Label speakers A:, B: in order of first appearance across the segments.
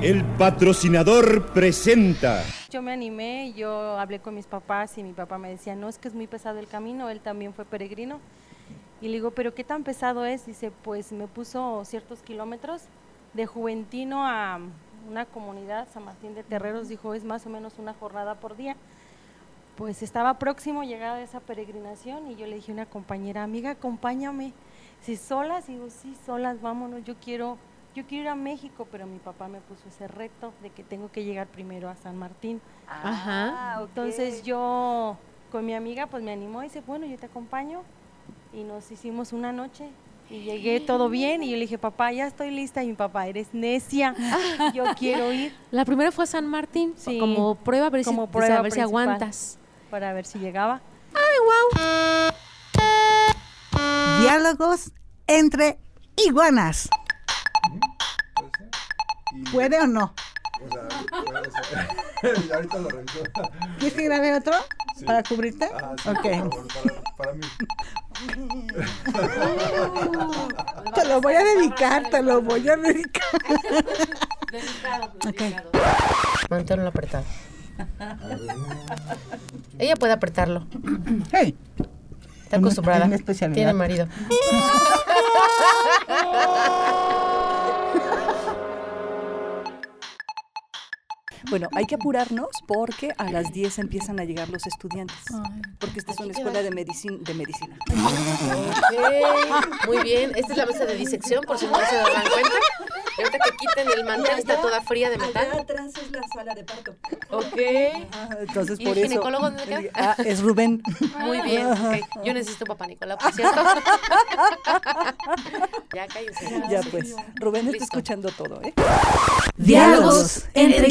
A: El patrocinador presenta.
B: Yo me animé, yo hablé con mis papás y mi papá me decía, no, es que es muy pesado el camino, él también fue peregrino. Y le digo, pero ¿qué tan pesado es? Dice, pues me puso ciertos kilómetros de Juventino a una comunidad, San Martín de Terreros, dijo, es más o menos una jornada por día. Pues estaba próximo llegar a esa peregrinación y yo le dije a una compañera, amiga, acompáñame. Si solas, digo, sí, solas, vámonos, yo quiero yo quiero ir a México, pero mi papá me puso ese reto de que tengo que llegar primero a San Martín.
C: Ajá.
B: Entonces yo con mi amiga pues me animó y dice, bueno, yo te acompaño. Y nos hicimos una noche y llegué todo bien y yo le dije, papá, ya estoy lista. Y mi papá, eres necia, yo quiero ir.
C: La primera fue a San Martín,
B: Sí.
C: como prueba, a ver,
B: Como
C: si,
B: prueba
C: a ver si aguantas.
B: Para ver si llegaba.
D: Diálogos entre iguanas. ¿Puede o no?
E: O sea, o sea, y ahorita lo reviso.
D: ¿Quieres que grabe otro
E: Sí.
D: para cubrirte?
E: Ah, sí,
D: ok.
E: por favor, para, para mí.
D: Te lo voy a dedicar, te lo voy a dedicar. Ok.
C: Manténlo apretado. Ella puede apretarlo.
D: Hey.
C: Está acostumbrada. Tiene marido.
F: Bueno, hay que apurarnos porque a las 10 empiezan a llegar los estudiantes. Porque esta es una escuela de, medicin de medicina.
C: Ok, Muy bien. Esta es la mesa de disección, por si no se dan cuenta. Y ahorita que quiten el mantel, está toda fría de metal.
F: atrás es la sala de parto.
C: Ok.
F: Ah, entonces
C: ¿Y
F: por
C: el
F: eso.
C: ginecólogo dónde queda?
F: Ah, es Rubén.
C: Muy bien. Yo necesito papá Nicolás, por cierto. ya cállense.
F: Ya pues. Rubén está escuchando todo, ¿eh?
D: Diálogos entre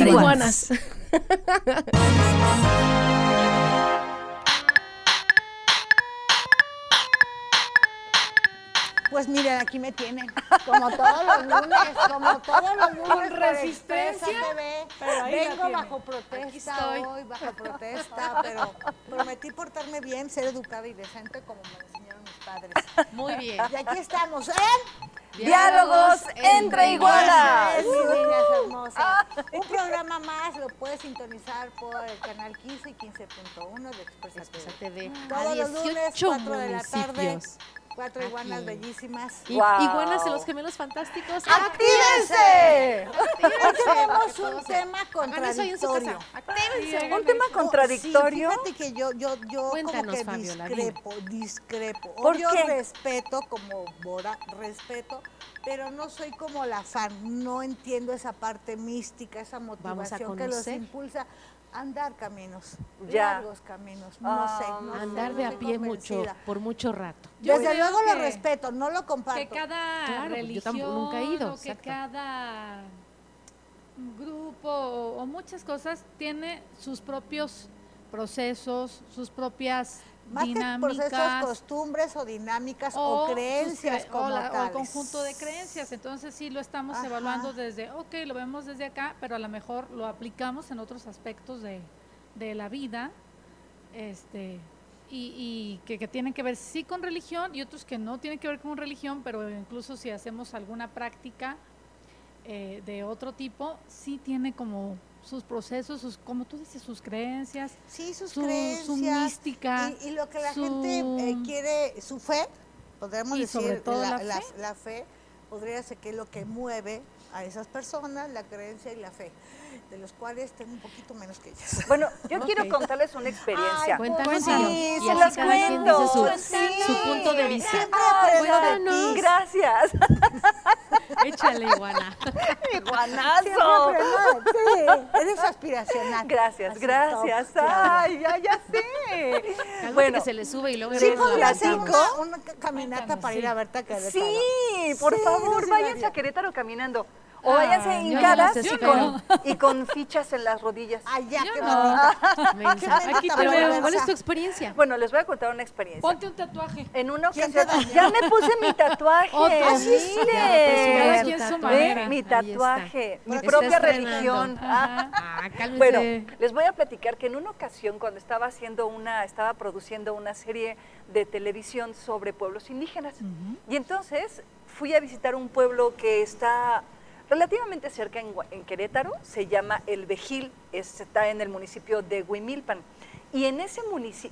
D: Pues miren, aquí me tienen. Como todos los lunes, como todos los lunes.
G: Con resistencia,
D: TV.
G: pero
D: Vengo bajo protesta hoy, bajo protesta, pero prometí portarme bien, ser educada y decente como me enseñaron mis padres.
C: Muy bien.
D: Y aquí estamos, ¿eh?
C: Diálogos entre
D: niñas hermosas. Un programa más lo puedes sintonizar por el canal 15 y 15.1 de Expresa TV.
C: TV.
D: Todos
C: A
D: los lunes,
C: 18
D: 4 de la tarde. Cuatro
C: Aquí.
D: iguanas bellísimas.
C: Y- Iguanas en los gemelos fantásticos.
D: ¡Actívense! Hoy tenemos un tema contradictorio.
C: Actívense.
F: Un tema contradictorio.
D: sí, fíjate que yo, yo, yo
C: Cuéntanos,
D: como que
C: Fabiola,
D: discrepo, discrepo.
F: ¿Por qué?
D: respeto como Bora, respeto, pero no soy como la fan, no entiendo esa parte mística, esa motivación que los impulsa andar caminos,
F: Ya.
D: largos caminos, no sé. no sé,
C: Andar
D: no
C: de a pie mucho, por mucho rato.
G: Yo
D: Desde luego lo respeto, no lo comparto.
G: que cada
C: Claro, yo
G: religión
C: tampoco- nunca he ido,
G: o que cada grupo o, o muchas cosas tiene sus propios procesos, sus propias
D: Más que
G: dinámicas
D: procesos, costumbres o dinámicas o, creencias
G: cre- o
D: como
G: la- o el conjunto de creencias. Entonces sí lo estamos
D: Ajá.
G: evaluando desde, ok, lo vemos desde acá, pero a lo mejor lo aplicamos en otros aspectos de, de la vida, este, y, y que, que tienen que ver sí con religión y otros que no tienen que ver con religión, pero incluso si hacemos alguna práctica eh, de otro tipo, sí tiene como sus procesos, sus, como tú dices, sus creencias,
D: Sí, sus
G: su- su
D: creencias.
G: mística,
D: Y, y lo que la
G: su-
D: gente eh, quiere, su fe, podríamos
G: Y
D: decir,
G: sobre todo
D: la,
G: la
D: la-
G: fe.
D: la fe podría ser que es lo que mueve a esas personas, la creencia y la fe, de los cuales tengo un poquito menos que ellas.
F: Bueno, yo quiero contarles una experiencia.
D: Ay,
C: Cuéntanos
D: Sí, se
F: las cuento.
C: su,
F: Sí.
C: su punto de vista.
D: Siempre aprendo de
C: cuéntanos.
D: ti.
F: Gracias.
C: Échale, iguana.
F: Iguanazo.
D: de ti. Eres aspiracional.
F: Gracias,
D: Así,
F: gracias.
D: top.
F: Ay, ya, ya sé.
C: Bueno,
F: Bueno,
C: que se le sube y luego
D: Sí, podría ser
C: aventamos.
D: una, una caminata
G: Cuéntanos,
D: para ir
G: sí.
D: a verte a Querétaro.
F: sí, por
D: Sí,
F: favor,
D: sí, María.
F: a Querétaro caminando. O
G: Ah,
F: váyanse
G: no
F: hincadas
C: sé si
F: y, con, y con fichas en las rodillas.
D: Ay, ya, qué
G: no.
D: Qué
G: Aquí te
C: Pero,
G: veo.
C: ¿cuál es tu experiencia?
F: Bueno, les voy a contar una experiencia.
G: ponte un tatuaje.
F: En una
D: ¿Quién
F: ocasión, ya me puse mi tatuaje.
G: Otro.
C: Ah, sí, pues,
F: mi tatuaje, mi propia religión.
C: Ah, cálmense.
F: Bueno, les voy a platicar que en una ocasión cuando estaba haciendo una, estaba produciendo una serie de televisión sobre pueblos indígenas. Y entonces fui a visitar un pueblo que está relativamente cerca en, Querétaro, se llama El Vejil, es- está en el municipio de Huimilpan. Y en ese,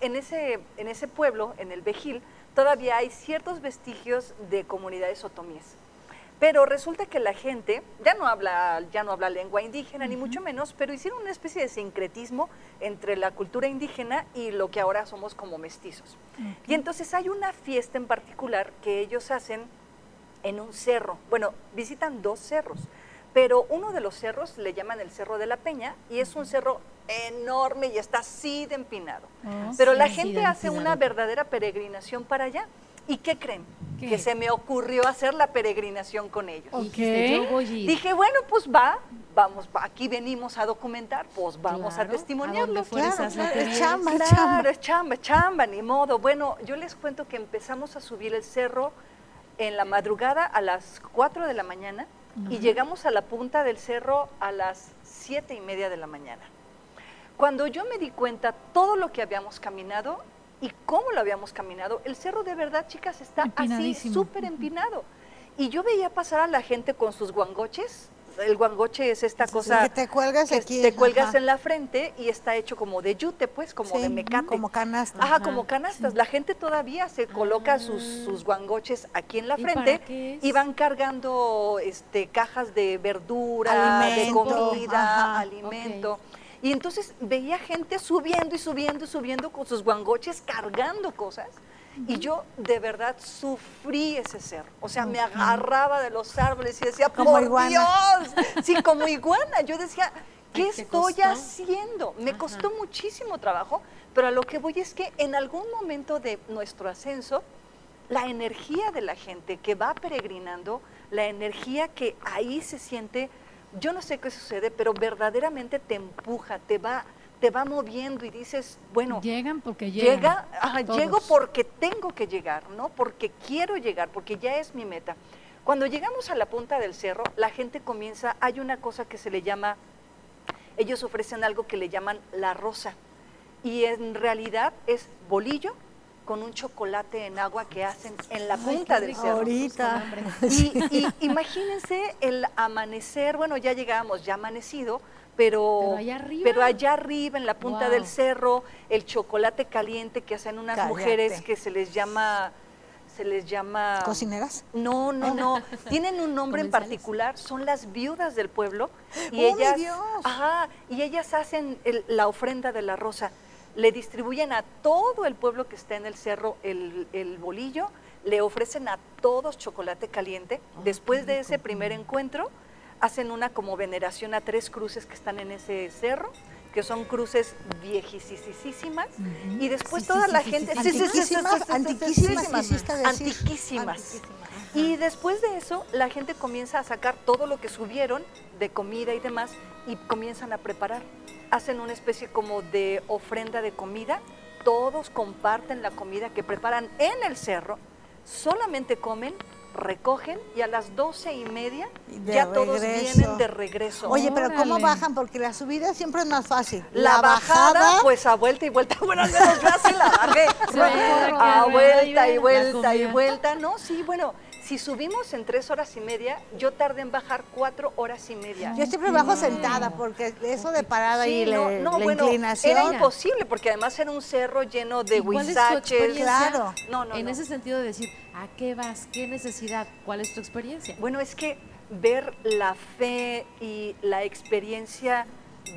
F: en, ese, en ese pueblo, en El Vejil, todavía hay ciertos vestigios de comunidades otomíes. Pero resulta que la gente ya no habla, ya no habla lengua indígena, ni mucho menos, pero hicieron una especie de sincretismo entre la cultura indígena y lo que ahora somos como mestizos. Y entonces hay una fiesta en particular que ellos hacen en un cerro. Bueno, visitan dos cerros, pero uno de los cerros le llaman el Cerro de la Peña y es un cerro enorme y está así de empinado.
G: Oh,
F: Pero
G: sí,
F: la
G: sí,
F: gente
G: de
F: hace una verdadera peregrinación para allá. ¿Y qué creen?
G: ¿Qué?
F: Que se me ocurrió hacer la peregrinación con ellos.
G: Ok.
C: Dijiste, yo voy a ir.
F: Dije, bueno, pues va, vamos, va, aquí venimos a documentar, pues vamos
C: Claro,
F: a testimoniarlo.
C: a
D: Claro, claro, es chamba,
F: Claro,
D: chamba.
F: chamba, chamba, ni modo. Bueno, yo les cuento que empezamos a subir el cerro en la madrugada a las 4 de la mañana y llegamos a la punta del cerro a las 7 y media de la mañana. Cuando yo me di cuenta todo lo que habíamos caminado y cómo lo habíamos caminado, el cerro de verdad, chicas, está así súper empinado. Y yo veía pasar a la gente con sus guangoches. El guangoche es esta cosa
D: que te cuelgas
F: que
D: aquí,
F: te cuelgas
D: ajá.
F: en la frente y está hecho como de yute, pues, como
D: Sí,
F: de mecate.
D: como canasta.
F: Ajá, como canastas. La gente todavía se coloca sus, sus guangoches aquí en la
C: ¿Y
F: frente
C: para qué es?
F: y van cargando este, cajas de verdura,
D: Alimento,
F: de comida,
D: ajá,
F: alimento. Y entonces veía gente subiendo y subiendo y subiendo con sus guangoches cargando cosas. Y yo de verdad sufrí ese cerro. O sea, me agarraba de los árboles y decía,
D: Como
F: por
D: iguana".
F: Dios. Sí, como iguana. Yo decía, ¿qué
C: Ay, ¿te
F: estoy
C: costó?
F: haciendo? Me
C: Ajá.
F: costó muchísimo trabajo, pero a lo que voy es que en algún momento de nuestro ascenso, la energía de la gente que va peregrinando, la energía que ahí se siente, yo no sé qué sucede, pero verdaderamente te empuja, te va, te va moviendo y dices, bueno,
G: Llegan porque llegan.
F: llega, ajá, llego porque tengo que llegar, ¿no? Porque quiero llegar, porque ya es mi meta. Cuando llegamos a la punta del cerro, la gente comienza, hay una cosa que se le llama, ellos ofrecen algo que le llaman la rosa. Y en realidad es bolillo con un chocolate en agua que hacen en la punta del cerro.
D: Ahorita.
F: Y, y imagínense el amanecer, bueno, ya llegamos, ya amanecido, pero,
C: Pero allá arriba.
F: pero allá arriba, en la punta
C: Wow.
F: del cerro, el chocolate caliente que hacen unas
D: Cállate.
F: mujeres que se les llama, se les llama...
D: ¿Cocineras?
F: No, no, no. Tienen un nombre en particular, son las viudas del pueblo y
D: ¡Oh, mi
F: ellas,
D: Dios!
F: ajá, y ellas hacen el- la ofrenda de la rosa. Le distribuyen a todo el pueblo que está en el cerro el, el bolillo, le ofrecen a todos chocolate caliente. Después de ese primer encuentro, hacen una como veneración a tres cruces que están en ese cerro que son cruces viejísimas uh -huh. y después toda la gente
D: antiquísimas antiquísimas,
F: antiquísimas y después de eso la gente comienza a sacar todo lo que subieron de comida y demás y comienzan a preparar hacen una especie como de ofrenda de comida todos comparten la comida que preparan en el cerro solamente comen recogen y a las doce y media
D: de
F: ya todos vienen de regreso.
D: Oye, pero ¿cómo
G: Órale.
D: bajan? Porque la subida siempre es más fácil.
F: La, bajada, pues a vuelta y vuelta. Bueno, al menos yo así la bajé.
C: Sí,
F: a vuelta y vuelta y vuelta. No, sí, bueno, si subimos en tres horas y media, yo tardé en bajar cuatro horas y media.
D: Yo siempre bajo sentada porque eso de parada
F: Sí,
D: y la,
F: no, no,
D: la
F: bueno,
D: inclinación.
F: era imposible porque además era un cerro lleno de
C: ¿Y cuál es tu
F: huizaches.
D: Claro.
F: No, no,
C: en
F: no.
C: ese sentido de decir, ¿a qué vas? ¿Qué necesidad? ¿Cuál es tu experiencia?
F: Bueno, es que ver la fe y la experiencia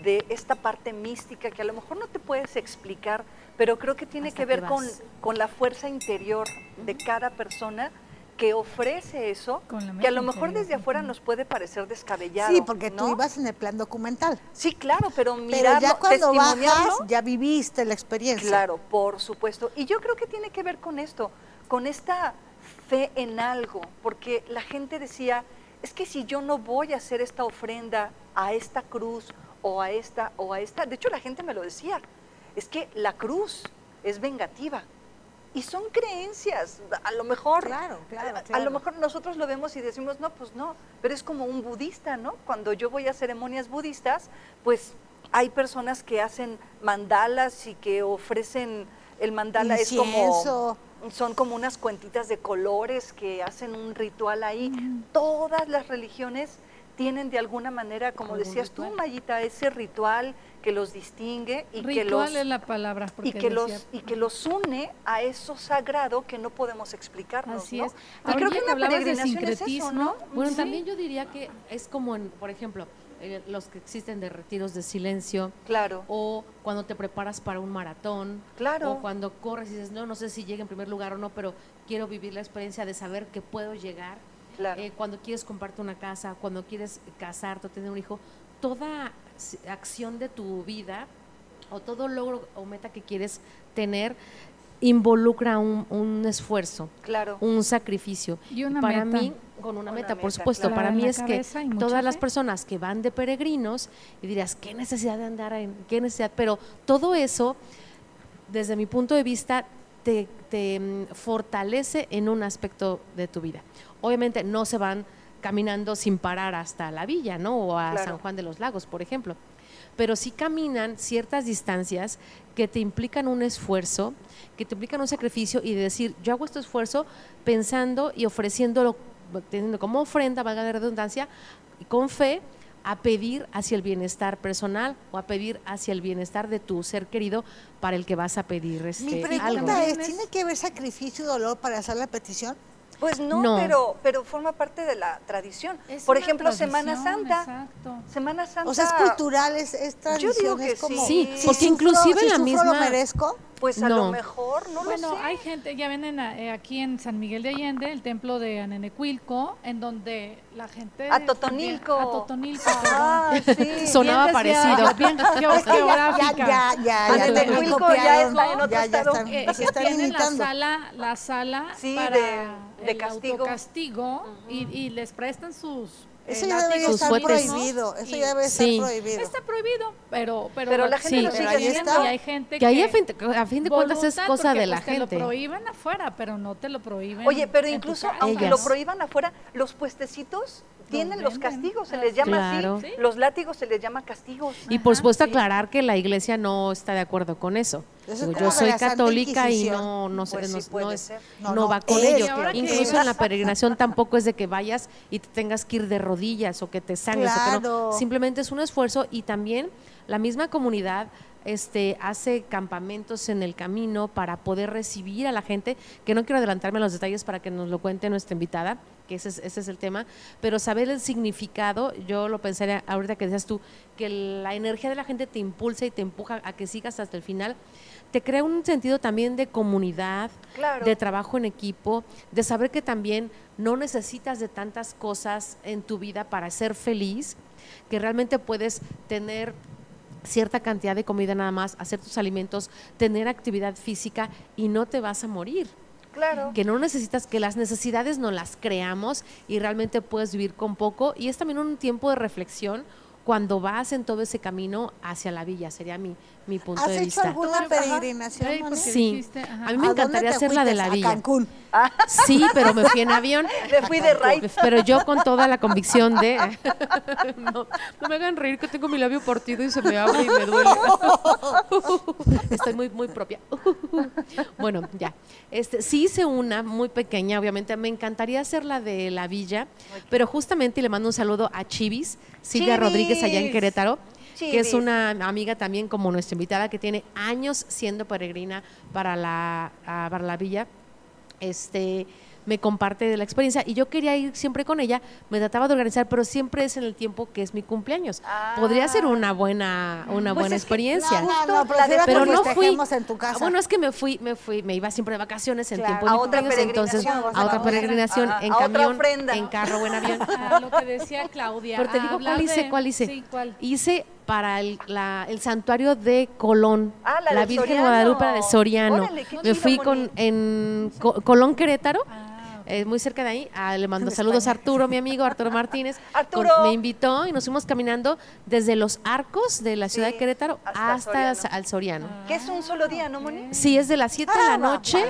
F: de esta parte mística que a lo mejor no te puedes explicar, pero creo que tiene
C: Hasta
F: que ver
C: que
F: con, con la fuerza interior de cada persona que ofrece eso, que a lo mejor desde afuera nos puede parecer descabellado.
D: Sí, porque tú ibas en el plan documental.
F: Sí, claro, pero
D: Pero
F: mirarlo,
D: ya cuando bajas, ya viviste la experiencia.
F: Claro, por supuesto. Y yo creo que tiene que ver con esto, con esta fe en algo, porque la gente decía, es que si yo no voy a hacer esta ofrenda a esta cruz o a esta o a esta, de hecho la gente me lo decía, es que la cruz es vengativa. Y son creencias, a lo mejor,
D: Claro, claro,
F: a- lo mejor nosotros lo vemos y decimos, no, pues no, pero es como un budista, ¿no? Cuando yo voy a ceremonias budistas, pues hay personas que hacen mandalas y que ofrecen, el mandala es
D: Incienso.
F: como, son como unas cuentitas de colores que hacen un ritual ahí. Todas las religiones tienen de alguna manera, como decías tú. Mayita, ese ritual que los distingue y que los
G: es la palabra.
F: y que los y que los une a eso sagrado que no podemos explicarnos,
G: Así
F: ¿no?
G: es.
F: Y creo que
G: que
F: una
G: hablabas de
F: peregrinación es eso, ¿no?
C: Bueno,
G: Sí.
C: también yo diría que es como, en, por ejemplo, eh, los que existen de retiros de silencio
F: Claro,
C: o cuando te preparas para un maratón
F: claro.
C: o cuando corres y dices, no, no sé si llegue en primer lugar o no, pero quiero vivir la experiencia de saber que puedo llegar.
F: Claro.
C: Eh, cuando quieres comprarte una casa, cuando quieres casarte o tener un hijo, toda acción de tu vida o todo logro o meta que quieres tener involucra un, un esfuerzo,
F: Claro.
C: un sacrificio.
G: Y una
C: para
G: meta.
C: mí, con una,
F: Una
C: meta, por supuesto,
F: claro.
C: para mí es que todas las personas que van de peregrinos y dirías, ¿qué necesidad de andar en qué necesidad? Pero todo eso, desde mi punto de vista, te, te, mm, fortalece en un aspecto de tu vida. Obviamente no se van caminando sin parar hasta la villa, ¿no? O a
F: Claro.
C: San Juan de los Lagos, por ejemplo. Pero sí caminan ciertas distancias que te implican un esfuerzo, que te implican un sacrificio y de decir, yo hago este esfuerzo pensando y ofreciéndolo, teniendo como ofrenda, valga la redundancia, y con fe, a pedir hacia el bienestar personal o a pedir hacia el bienestar de tu ser querido para el que vas a pedir este,
D: Mi
C: algo.
D: pregunta es, ¿tiene que haber sacrificio y dolor para hacer la petición?
F: Pues no,
C: No.
F: pero pero forma parte de la tradición.
G: Es
F: Por ejemplo, Semana Santa.
G: Exacto.
F: Semana Santa.
D: O sea, es cultural, es, es tradición,
F: digo que
D: es como...
F: sí.
C: Sí, porque inclusive
D: si
C: la misma-
D: lo merezco?
F: Pues a
C: No.
F: lo mejor, no
G: Bueno,
F: lo sé.
G: hay gente, ya ven en, eh, aquí en San Miguel de Allende, el templo de Anenecuilco, en donde la gente...
F: A Totonilco.
G: A Totonilco,
F: Ah, sí.
C: Sonaba
G: Bien
C: parecido.
G: bien geo-
D: Es que ya, ya,
G: geográfica.
D: ya, ya, ya,
F: ya
D: ya, ya
G: Eh, sala, la sala
F: Sí,
G: para
F: de- de
G: el
F: castigo.
G: autocastigo y, y les prestan sus
D: Eso
G: eh,
D: ya
G: látigos
D: estar
C: Sus fuetes.
D: prohibido, eso
G: y-
D: ya debe
C: Sí.
D: estar prohibido.
G: Está prohibido, pero pero,
F: Pero
G: lo-
F: la gente
C: lo
G: pero
C: sigue
D: haciendo.
G: está, Y hay gente
C: Que ahí a fin, a fin de cuentas es cosa de la
G: pues, Te lo
C: gente.
G: prohíben afuera, pero no te lo prohíben.
F: Oye, pero incluso aunque
C: Ellas.
F: lo prohíban afuera, los puestecitos tienen los castigos, se
G: Ah,
F: les llama
C: Claro.
F: así.
G: Sí.
F: Los látigos se les llama castigos.
C: Y por
G: Ajá,
C: supuesto
G: sí.
C: aclarar que la iglesia no está de acuerdo con eso. Digo, yo soy católica y no, no, sé,
F: Pues
C: no,
F: sí
C: no es- va con ello. Incluso en la peregrinación tampoco es de que vayas y te tengas que ir de rodillas o que te sangres. o que no.
D: Claro.
C: Simplemente es un esfuerzo y también la misma comunidad este, hace campamentos en el camino para poder recibir a la gente, que no quiero adelantarme a los detalles para que nos lo cuente nuestra invitada, que ese es, ese es el tema, pero saber el significado, yo lo pensaría ahorita que decías tú, que la energía de la gente te impulsa y te empuja a que sigas hasta el final, te crea un sentido también de comunidad,
F: Claro.
C: de trabajo en equipo, de saber que también no necesitas de tantas cosas en tu vida para ser feliz, que realmente puedes tener cierta cantidad de comida nada más, hacer tus alimentos, tener actividad física y no te vas a morir.
F: Claro.
C: Que no necesitas, que las necesidades no las creamos y realmente puedes vivir con poco. Y es también un tiempo de reflexión cuando vas en todo ese camino hacia la villa, sería mi, mi punto
D: ¿Has
C: de
D: hecho
C: vista.
D: alguna
G: Ajá.
D: peregrinación,
G: Ey,
D: Moni?
G: porque
C: Sí.
G: ajá.
C: A mí me
D: ¿A dónde
C: encantaría hacer la de la
D: A
C: villa.
D: Cancún.
C: Sí, pero me fui en avión.
F: Me fui de raid.
C: Pero yo con toda la convicción de no, no me hagan reír que tengo mi labio partido y se me abre y me duele. Estoy muy muy propia. Bueno, ya. Este sí hice una muy pequeña, obviamente me encantaría hacer la de la villa, pero justamente le mando un saludo a Chivis, Silvia
F: Chivis.
C: Rodríguez allá en Querétaro. que es una amiga también como nuestra invitada que tiene años siendo peregrina para la, ah, para la villa este me comparte de la experiencia y yo quería ir siempre con ella, me trataba de organizar, pero siempre es en el tiempo que es mi cumpleaños. Podría ser una buena una
F: Pues
C: buena
F: es que-
C: experiencia.
D: No, no, prefiero
C: pero
D: que
C: no fui
D: en tu casa.
C: Ah, bueno, es que me fui, me fui, me iba siempre de vacaciones en
D: Claro.
C: tiempo de
F: A otra
C: entonces a otra peregrinación en
F: a
C: camión, en carro o en avión.
G: Ah, lo que decía Claudia.
C: Pero te digo cuál hice, cuál hice.
G: Sí, ¿cuál?
C: Hice para el, la- el santuario de Colón,
F: Ah, la
C: Virgen
F: Soriano.
C: Guadalupe de Soriano.
F: Órale,
C: Me
F: chido,
C: fui con en Co- Colón Querétaro.
G: Ah,
C: eh, muy cerca de ahí, Ah, le mando saludos a. Arturo, mi amigo Arturo Martínez.
F: Arturo.
C: Con- me invitó y nos fuimos caminando desde los arcos de la ciudad
F: Sí,
C: de Querétaro
F: hasta
C: al Soriano.
F: Que es un solo día, ¿no, Moni?
C: Sí, es de las 7 de
D: Ah,
C: la
D: va,
C: noche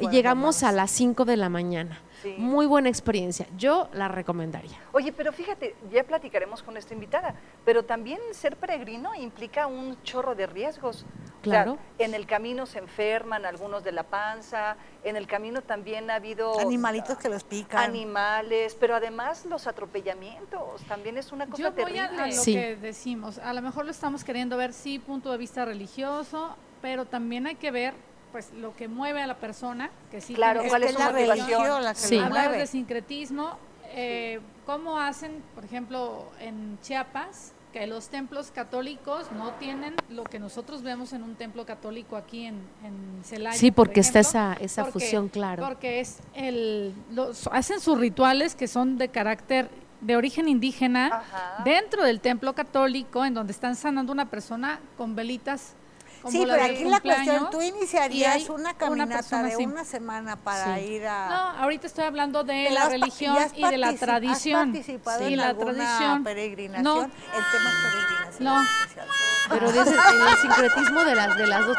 C: y llegamos a las 5 de la mañana.
F: Sí.
C: Muy buena experiencia. Yo la recomendaría.
F: Oye, pero fíjate, ya platicaremos con nuestra invitada, pero también ser peregrino implica un chorro de riesgos. O sea,
C: Claro.
F: en el camino se enferman algunos de la panza, en el camino también ha habido
D: Animalitos que los pican.
F: animales, pero además los atropellamientos, también es una cosa
G: Yo voy
F: terrible.
G: a, a lo
C: Sí.
G: que decimos. A lo mejor lo estamos queriendo ver, sí, punto de vista religioso, pero también hay que ver pues lo que mueve a la persona, que sí
F: Claro,
D: Es
F: ¿cuál
D: que
F: es
D: es
F: su
D: la religión la que
C: Sí.
G: Hablar
D: mueve.
G: de sincretismo, eh, cómo hacen, por ejemplo, en Chiapas, que los templos católicos no tienen lo que nosotros vemos en un templo católico aquí en, en Celaya.
C: Sí,
G: por
C: porque está esa, esa
G: porque-
C: fusión, claro.
G: Porque es el, los, hacen sus rituales que son de carácter de origen indígena
F: Ajá.
G: dentro del templo católico, en donde están sanando una persona con velitas. Como
D: Sí, pero aquí la cuestión, tú iniciarías una
G: una
D: caminata
G: persona
D: de una semana para
C: Sí.
D: ir a...
G: No, ahorita estoy hablando de
D: Pero
G: la religión y de la tradición.
D: ¿Has participado
G: Sí,
D: en
G: la
D: alguna
G: tradición.
D: peregrinación?
G: No.
D: El tema es peregrinación.
G: No.
D: especial.
C: Pero dices, en el sincretismo de las, de las dos.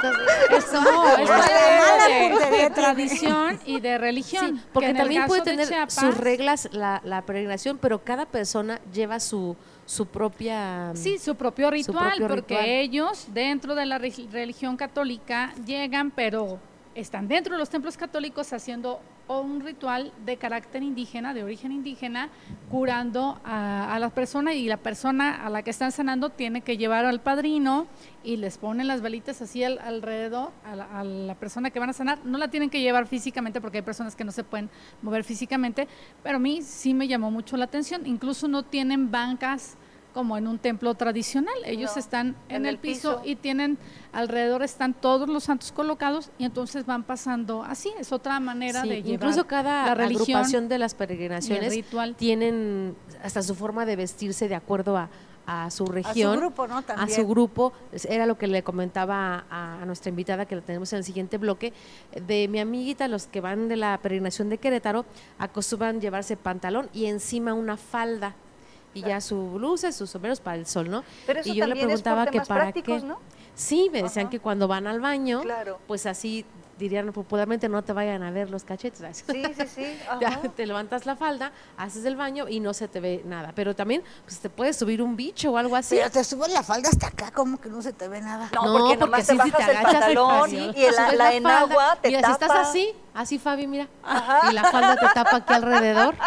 G: Eso no, es
D: Mala
G: de, de tradición y de religión.
C: Sí,
G: que
C: porque también puede
G: de
C: tener
G: Chiapas,
C: sus reglas la, la peregrinación, pero cada persona lleva su, su propia...
G: Sí, su propio ritual,
C: propio
G: porque
C: ritual.
G: ellos dentro de la re- religión católica llegan, pero están dentro de los templos católicos haciendo un ritual de carácter indígena, de origen indígena, curando a, a la persona y la persona a la que están sanando tiene que llevar al padrino y les ponen las velitas así al- alrededor a la, a la persona que van a sanar. No la tienen que llevar físicamente porque hay personas que no se pueden mover físicamente, pero a mí sí me llamó mucho la atención. Incluso no tienen bancas como en un templo tradicional. Ellos
F: No,
G: están en,
F: en
G: el
F: el
G: piso,
F: piso.
G: y tienen alrededor están todos los santos colocados y entonces van pasando así. Es otra manera
C: Sí,
G: de llevar
C: incluso cada
G: la religión
C: agrupación de las peregrinaciones
G: ritual.
C: tienen hasta su forma de vestirse de acuerdo a, a su
D: A su
C: región.
D: grupo, ¿no?
C: a su grupo, era lo que le comentaba a, a nuestra invitada que la tenemos en el siguiente bloque, de mi amiguita, los que van de la peregrinación de Querétaro, acostumbran llevarse pantalón y encima una falda y ya su blusa, sus sombreros para el sol, ¿no?
F: Pero eso
C: y yo le preguntaba que para qué.
F: ¿no?
C: Sí, me decían
F: Ajá.
C: que cuando van al baño,
F: Claro.
C: pues así dirían popularmente no te vayan a ver los cachetes.
F: Sí, sí, sí.
C: Ya
F: ajá.
C: te levantas la falda, haces el baño y no se te ve nada. Pero también pues, te puede subir un bicho o algo así.
D: Pero te subes la falda hasta acá, como que no se te ve nada.
F: No,
C: No,
F: porque
C: porque
F: nomás
C: sí,
F: te
C: si te
F: el
C: agachas,
F: pantalón
C: sí,
F: y el-
C: subes
F: la,
C: la
F: enagua
C: falda,
F: te
C: Mira,
F: tapa.
C: si estás así, así Fabi, mira.
F: Ajá.
C: Y la falda te tapa aquí alrededor.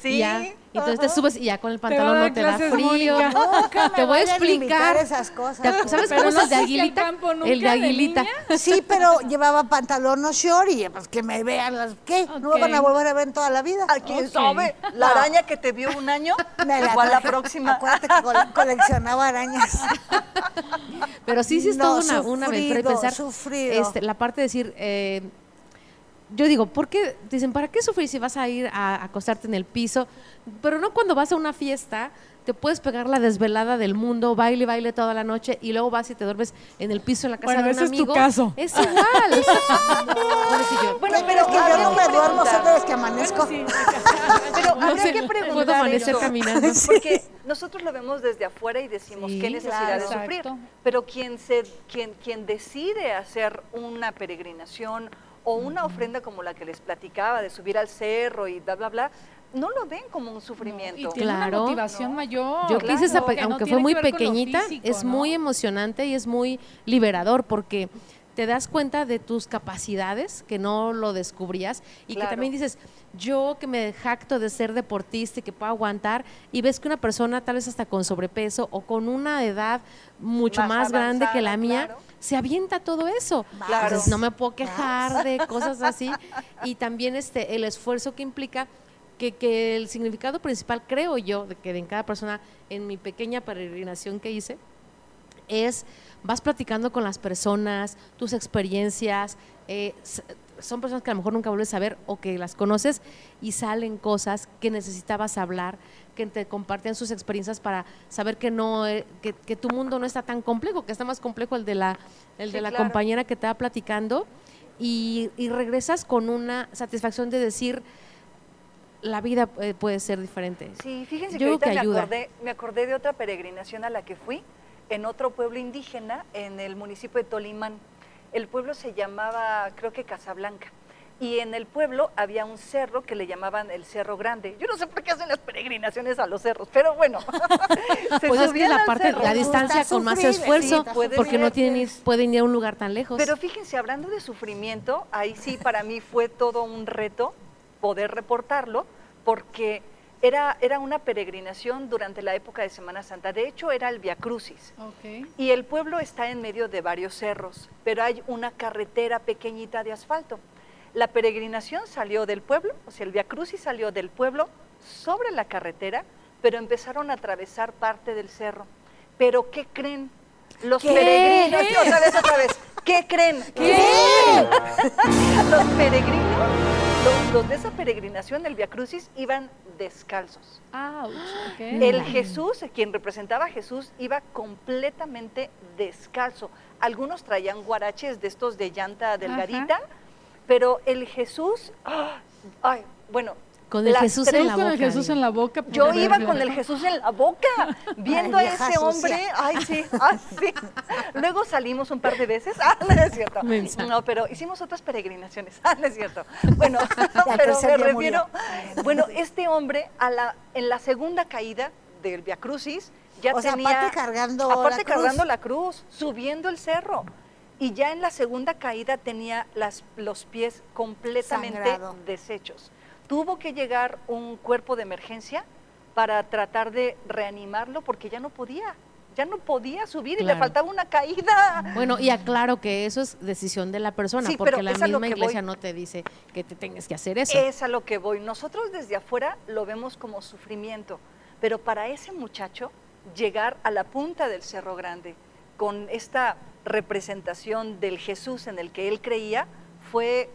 F: Sí.
C: y ya. Y entonces te subes y ya con el pantalón no te da frío.
G: Mónica.
D: Nunca me
C: Te voy a explicar.
D: esas cosas.
C: ¿Te- ¿Sabes
G: Pero
C: cómo es
G: no
C: el de aguilita?
G: nunca
C: El de aguilita.
D: Sí, pero llevaba pantalón no short y pues que me vean las... ¿Qué? ¿No me van a volver a ver en toda la vida?
F: ¿A quién sabe? La araña que te vio un año,
D: Me la
F: igual la próxima.
D: Acuérdate que cole- coleccionaba arañas.
C: Pero sí, sí es
D: No,
C: toda una, una aventura y pensar
D: sufrido.
C: este, la parte de decir, eh, yo digo, ¿por qué? Dicen, ¿para qué sufrir si vas a ir a acostarte en el piso? Pero no cuando vas a una fiesta, te puedes pegar la desvelada del mundo, baile, baile toda la noche y luego vas y te duermes en el piso en la casa
G: Bueno,
C: de un
G: ese es tu
C: amigo.
G: caso.
C: Es igual. Bueno, sí, yo-
F: Bueno,
D: Pero es que yo no me duermo,
F: preguntar.
D: solo es que amanezco.
F: Pero
C: no
F: habría
C: sé,
F: que
C: puedo
F: preguntar
C: amanecer
F: eso.
C: caminando.
F: Porque nosotros lo vemos desde afuera y decimos
C: Sí,
F: qué necesidad
D: claro.
F: de sufrir.
G: Exacto.
F: Pero quien se, quien, quien decide hacer una peregrinación o una ofrenda como la que les platicaba de subir al cerro y bla bla bla, no lo ven como un
G: Y
F: sufrimiento.
G: tiene
C: Claro.
G: una motivación mayor.
C: Yo esa,
G: claro, que no
C: aunque fue muy pequeñita,
G: físico,
C: es
G: ¿no?
C: muy emocionante y es muy liberador porque te das cuenta de tus capacidades que no lo descubrías y
F: Claro.
C: que también dices, yo que me jacto de ser deportista y que puedo aguantar y ves que una persona tal vez hasta con sobrepeso o con una edad mucho
F: Más
C: más, grande que la mía,
F: claro.
C: se avienta todo eso.
F: Claro.
C: Entonces no me puedo quejar de cosas así y también este el esfuerzo que implica que, que el significado principal, creo yo, de que en cada persona, en mi pequeña peregrinación que hice, es vas platicando con las personas, tus experiencias, eh, son personas que a lo mejor nunca vuelves a ver o que las conoces y salen cosas que necesitabas hablar, que te compartían sus experiencias para saber que no eh, que, que tu mundo no está tan complejo, que está más complejo el de la el
F: Sí,
C: de la
F: claro.
C: compañera que te va platicando y, y regresas con una satisfacción de decir la vida eh, puede ser diferente.
F: Sí, fíjense
C: Yo
F: que ahorita
C: que
F: me,
C: ayuda.
F: acordé, me acordé de otra peregrinación a la que fui en otro pueblo indígena en el municipio de Tolimán. El pueblo se llamaba, creo que Casablanca. Y en el pueblo había un cerro que le llamaban el Cerro Grande. Yo no sé por qué hacen las peregrinaciones a los cerros, pero bueno. Se
C: Pues es que la parte,
F: cerro.
C: la distancia con más esfuerzo,
F: sí,
C: porque no tienen pueden ir a un lugar tan lejos.
F: Pero fíjense, hablando de sufrimiento, ahí sí para mí fue todo un reto poder reportarlo, porque era, era una peregrinación durante la época de Semana Santa. De hecho, era el Via Crucis.
G: Ok.
F: Y el pueblo está en medio de varios cerros, pero hay una carretera pequeñita de asfalto. La peregrinación salió del pueblo, o sea, el Via Crucis salió del pueblo sobre la carretera, pero empezaron a atravesar parte del cerro. Pero ¿qué creen? Los peregrinos, otra vez, otra vez, ¿qué creen? los peregrinos, los, los de esa peregrinación, el Via Crucis, iban descalzos.
G: Ouch, ok.
F: El Jesús, quien representaba a Jesús, iba completamente descalzo. Algunos traían guaraches de estos de llanta delgadita, pero el Jesús, ¡ah! ay, bueno,
C: Con el
F: las
C: Jesús en la
G: Con el
C: boca,
G: Jesús
C: digo.
G: en la boca.
F: yo iba con el Jesús en la boca, viendo a ese hombre. Ay, sí, ay, sí. Luego salimos un par de veces. Ah, no es cierto. No, pero hicimos otras peregrinaciones. Ah, no es cierto. Bueno, pero me refiero. Bueno, este hombre, a la, en la segunda caída del Via Crucis, ya
D: O sea,
F: tenía.
D: aparte cargando
F: aparte
D: la cruz.
F: cargando la cruz, subiendo el cerro. Y ya en la segunda caída tenía las, los pies completamente
D: Sangrado.
F: deshechos. Tuvo que llegar un cuerpo de emergencia para tratar de reanimarlo porque ya no podía, ya no podía subir y le faltaba una caída.
C: Bueno, y aclaro que eso es decisión de la persona,
F: Sí,
C: porque la misma iglesia
F: voy.
C: no te dice que te tengas que hacer eso.
F: Es a lo que voy. Nosotros desde afuera lo vemos como sufrimiento, pero para ese muchacho llegar a la punta del Cerro Grande con esta representación del Jesús en el que él creía fue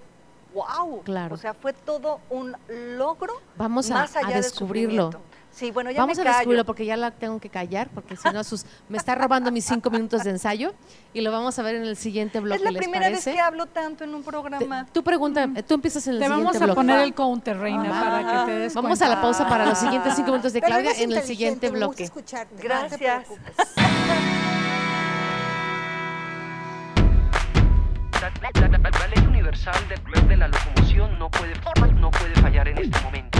F: wow.
C: Claro.
F: O sea, fue todo un logro
C: Vamos a-
F: más
C: a
F: allá del
C: descubrirlo.
F: Sí, bueno, ya
C: Vamos
F: me
C: a
F: callo.
C: descubrirlo porque ya la tengo que callar, porque si no sus, me está robando mis cinco minutos de ensayo y lo vamos a ver en el siguiente bloque.
F: Es la
C: ¿les
F: primera vez que hablo tanto en un
C: Te-
F: programa.
C: tú pregunta, tú empiezas en el
G: Te
C: siguiente
G: vamos a
C: bloque.
G: poner el counter, reina,
C: Ah.
G: para que te des
C: Vamos
G: cuenta.
C: a la pausa para los siguientes cinco minutos de Claudia en el siguiente bloque.
D: escucharte, no te
H: La, ley universal de, la locomoción no puede, fallar en este momento.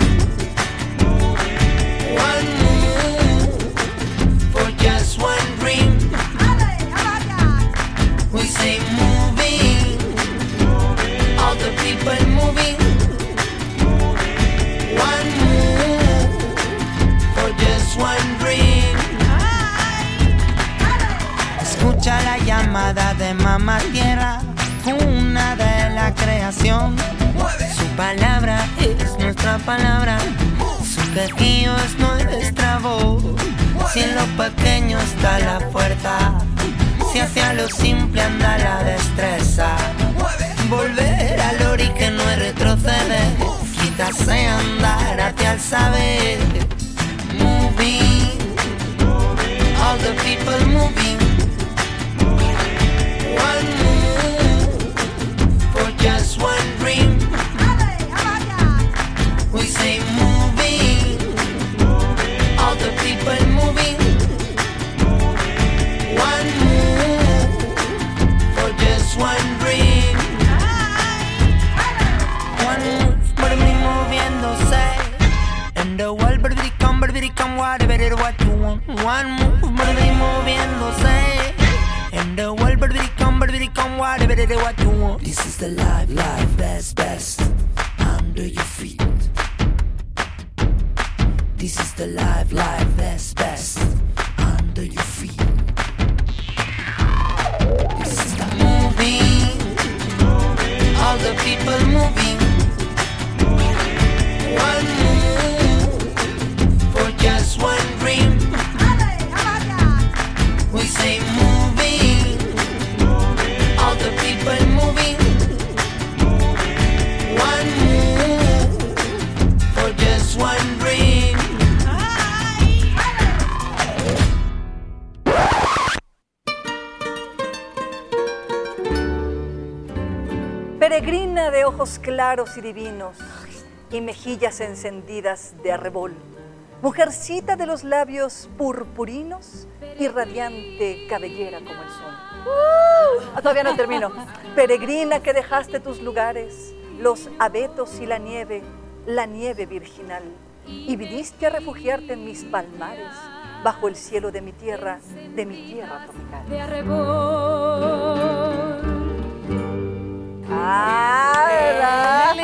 I: De mamá tierra, una de la creación. Su palabra es nuestra palabra, Si en lo pequeño está la fuerza, si hacia lo simple anda la destreza. Volver al ori que no es retroceder, quizás andar hacia el saber. Moving, all the people moving. The world,
F: Peregrina de ojos claros y divinos y mejillas encendidas de arrebol. Mujercita de los labios purpurinos y radiante cabellera como el sol. Ah, todavía no termino. Peregrina que dejaste tus lugares, los abetos y la nieve, la nieve virginal, y viniste a refugiarte en mis palmares, bajo el cielo de mi tierra, de mi tierra tropical. Ah, ¿verdad?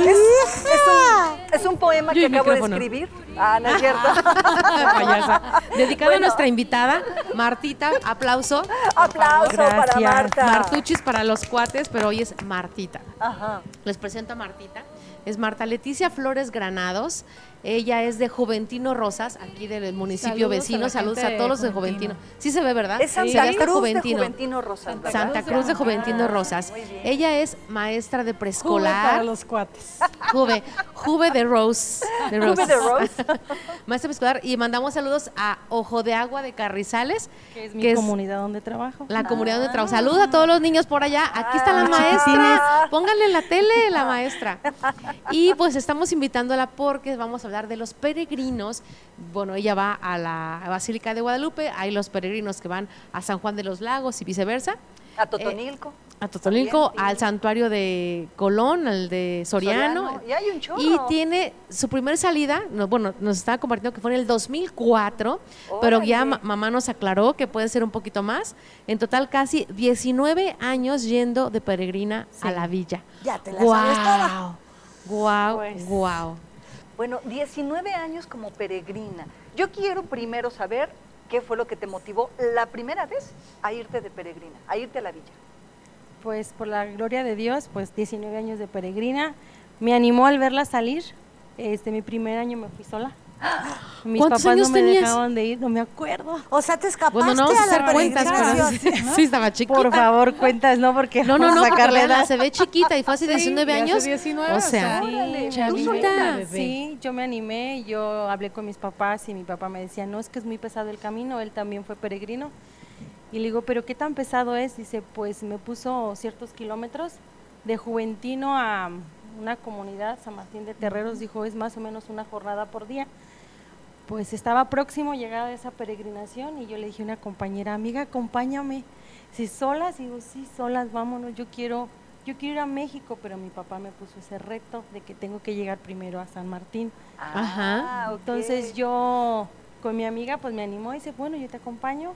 F: Es, es un, es un poema
C: Yo
F: que acabo de escribir. Ah, no es cierto.
C: Payasa. Dedicado a nuestra invitada, Martita. Aplauso.
F: Aplauso para Marta.
C: Martuchis para los cuates, pero hoy es Martita.
F: Ajá.
C: Les presento a Martita. Es Marta Leticia Flores Granados. Ella es de Juventino Rosas, aquí del municipio
G: Saludos
C: vecino. Saludos a todos los de
G: de
C: Juventino.
G: Juventino.
C: Sí se ve, ¿verdad?
F: Es Santa
C: Sí,
F: Cruz
C: Juventino.
F: de Juventino Rosas. ¿verdad?
C: Santa Cruz de Juventino
F: Ah,
C: Rosas. Ella es maestra de
G: Juve
C: preescolar.
G: para los cuates.
C: Juve, Juve de Rose. De
F: Juve de Rose.
C: Maestra preescolar. Y mandamos saludos a Ojo de Agua de Carrizales,
B: Que es mi
C: que es
B: comunidad donde trabajo.
C: la comunidad donde trabajo. Saludos a todos los niños por allá. Aquí está la
F: Ah,
C: maestra.
F: chiquitines.
C: Pónganle en la tele la maestra. Y pues estamos invitándola porque vamos a hablar de los peregrinos. Bueno, ella va a la Basílica de Guadalupe. Hay los peregrinos que van a San Juan de los Lagos y viceversa.
F: A Totonilco.
C: A Totonilco, al santuario de Colón, al de Soriano.
F: Soriano. Y hay un chorro.
C: Y tiene su primer salida, no, bueno, nos estaba compartiendo que fue en el 2004, pero ya ma- mamá nos aclaró que puede ser un poquito más. En total, casi 19 años yendo de peregrina a la villa.
D: Ya te la sabes toda.
C: Guau,
F: Pues.
C: guau.
F: Bueno, 19 años como peregrina. Yo quiero primero saber qué fue lo que te motivó la primera vez a irte de peregrina, a irte a la villa.
B: Pues por la gloria de Dios, pues 19 años de peregrina. Me animó al verla salir. Este, mi primer año me fui sola. Mis
C: ¿Cuántos
B: papás
C: años
B: no me
C: tenías?
B: dejaban de ir, no me acuerdo.
D: O sea, te escapaste
C: Bueno, no a
D: la
C: hacer cuentas, pero sí, estaba chiquita.
B: Por favor, cuentas, no porque
C: No, no, no,
B: sacarle edad.
C: se ve chiquita y fue hace
G: Sí,
C: 19
G: y hace
C: años.
G: 19,
C: o
G: o
C: sea, chavita.
B: Sí, yo me animé, yo hablé con mis papás y mi papá me decía, no, es que es muy pesado el camino, él también fue peregrino. Y le digo, pero ¿qué tan pesado es? Dice, pues me puso ciertos kilómetros de Juventino a una comunidad, San Martín de Terreros, dijo, es más o menos una jornada por día. Pues estaba próximo llegar a esa peregrinación y yo le dije a una compañera, amiga, acompáñame. Si solas, Y digo, sí, solas, vámonos, yo quiero, yo quiero ir a México, pero mi papá me puso ese reto de que tengo que llegar primero a San Martín.
C: Ajá.
F: Ah, ok.
B: Entonces yo con mi amiga pues me animó y dice, bueno, yo te acompaño.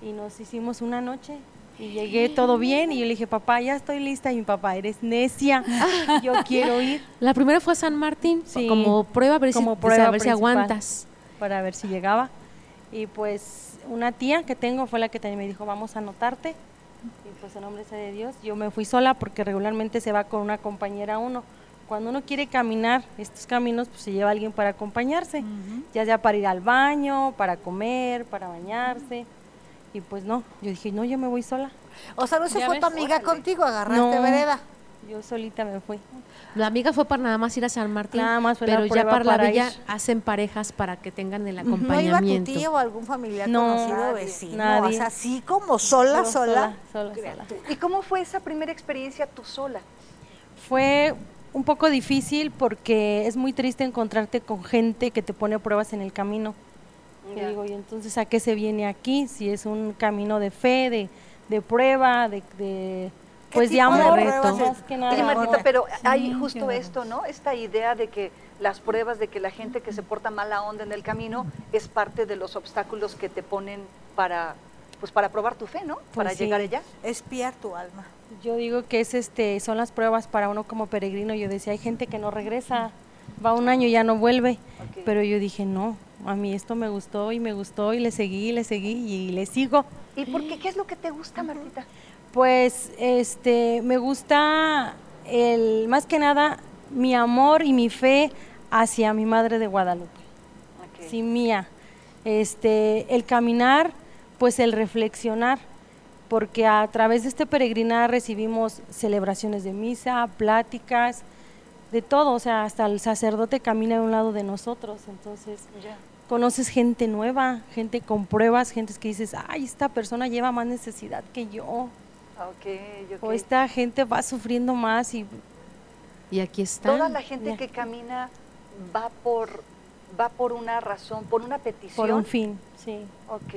B: Y nos hicimos una noche y llegué todo bien y yo le dije, papá, ya estoy lista. Y mi papá, eres necia, yo quiero ir
C: La primera fue a San Martín,
B: Sí,
C: como prueba, a ver,
B: como
C: si,
B: prueba
C: a ver si aguantas.
B: Para ver si llegaba. Y pues una tía que tengo fue la que también me dijo, vamos a anotarte. Y pues en nombre sea de Dios, yo me fui sola porque regularmente se va con una compañera uno. Cuando uno quiere caminar estos caminos, pues se lleva alguien para acompañarse, ya sea para ir al baño, para comer, para bañarse. Y pues no, yo dije, no, yo me voy sola.
D: O sea, no se
G: ¿Ya
D: fue
G: ves?
D: tu amiga contigo, agarraste
B: No.
D: vereda.
B: Yo solita me fui.
C: La amiga fue para nada más ir a San Martín,
B: Nada más fue la
C: pero ya
B: prueba
C: para la
B: para
C: villa
B: ir.
C: hacen parejas para que tengan el
D: ¿No iba tu
C: acompañamiento.
D: tío o algún familiar
B: No,
D: conocido,
F: nadie,
D: vecino?
B: nadie.
D: O sea, así como sola, sola.
B: sola, sola, sola.
F: ¿Y cómo fue esa primera experiencia tú sola?
B: Fue un poco difícil porque es muy triste encontrarte con gente que te pone pruebas en el camino. Y digo, ¿y entonces a qué se viene aquí? Si es un camino de fe, de, de prueba, de, de
D: ¿Qué
B: pues de amor, nada.
F: Martita, pero hay
G: Sí,
F: justo
G: claro.
F: esto, ¿no? Esta idea de que las pruebas de que la gente que se porta mala onda en el camino es parte de los obstáculos que te ponen para pues para probar tu fe, ¿no? para
B: sí.
F: llegar allá.
D: Espiar tu alma.
B: Yo digo que es este, son las pruebas para uno como peregrino. Yo decía, hay gente que no regresa, va un año y ya no vuelve. Pero yo dije, no, a mí esto me gustó y me gustó y le seguí, le seguí y le sigo.
F: ¿Y por qué? ¿Qué es lo que te gusta, Martita?
B: Pues este, me gusta el, más que nada mi amor y mi fe hacia mi madre de Guadalupe.
F: Ok.
B: sí mía. Este, el caminar, pues el reflexionar, porque a través de este peregrinar recibimos celebraciones de misa, pláticas, de todo, o sea, hasta el sacerdote camina a un lado de nosotros, entonces conoces gente nueva, gente con pruebas, gente que dices, ay, esta persona lleva más necesidad que yo,
F: Ok.
B: o esta gente va sufriendo más y
C: Y aquí están.
F: Toda la gente
B: Ya.
F: que camina va por va por una razón, por una petición.
B: por un fin, sí.
F: Ok.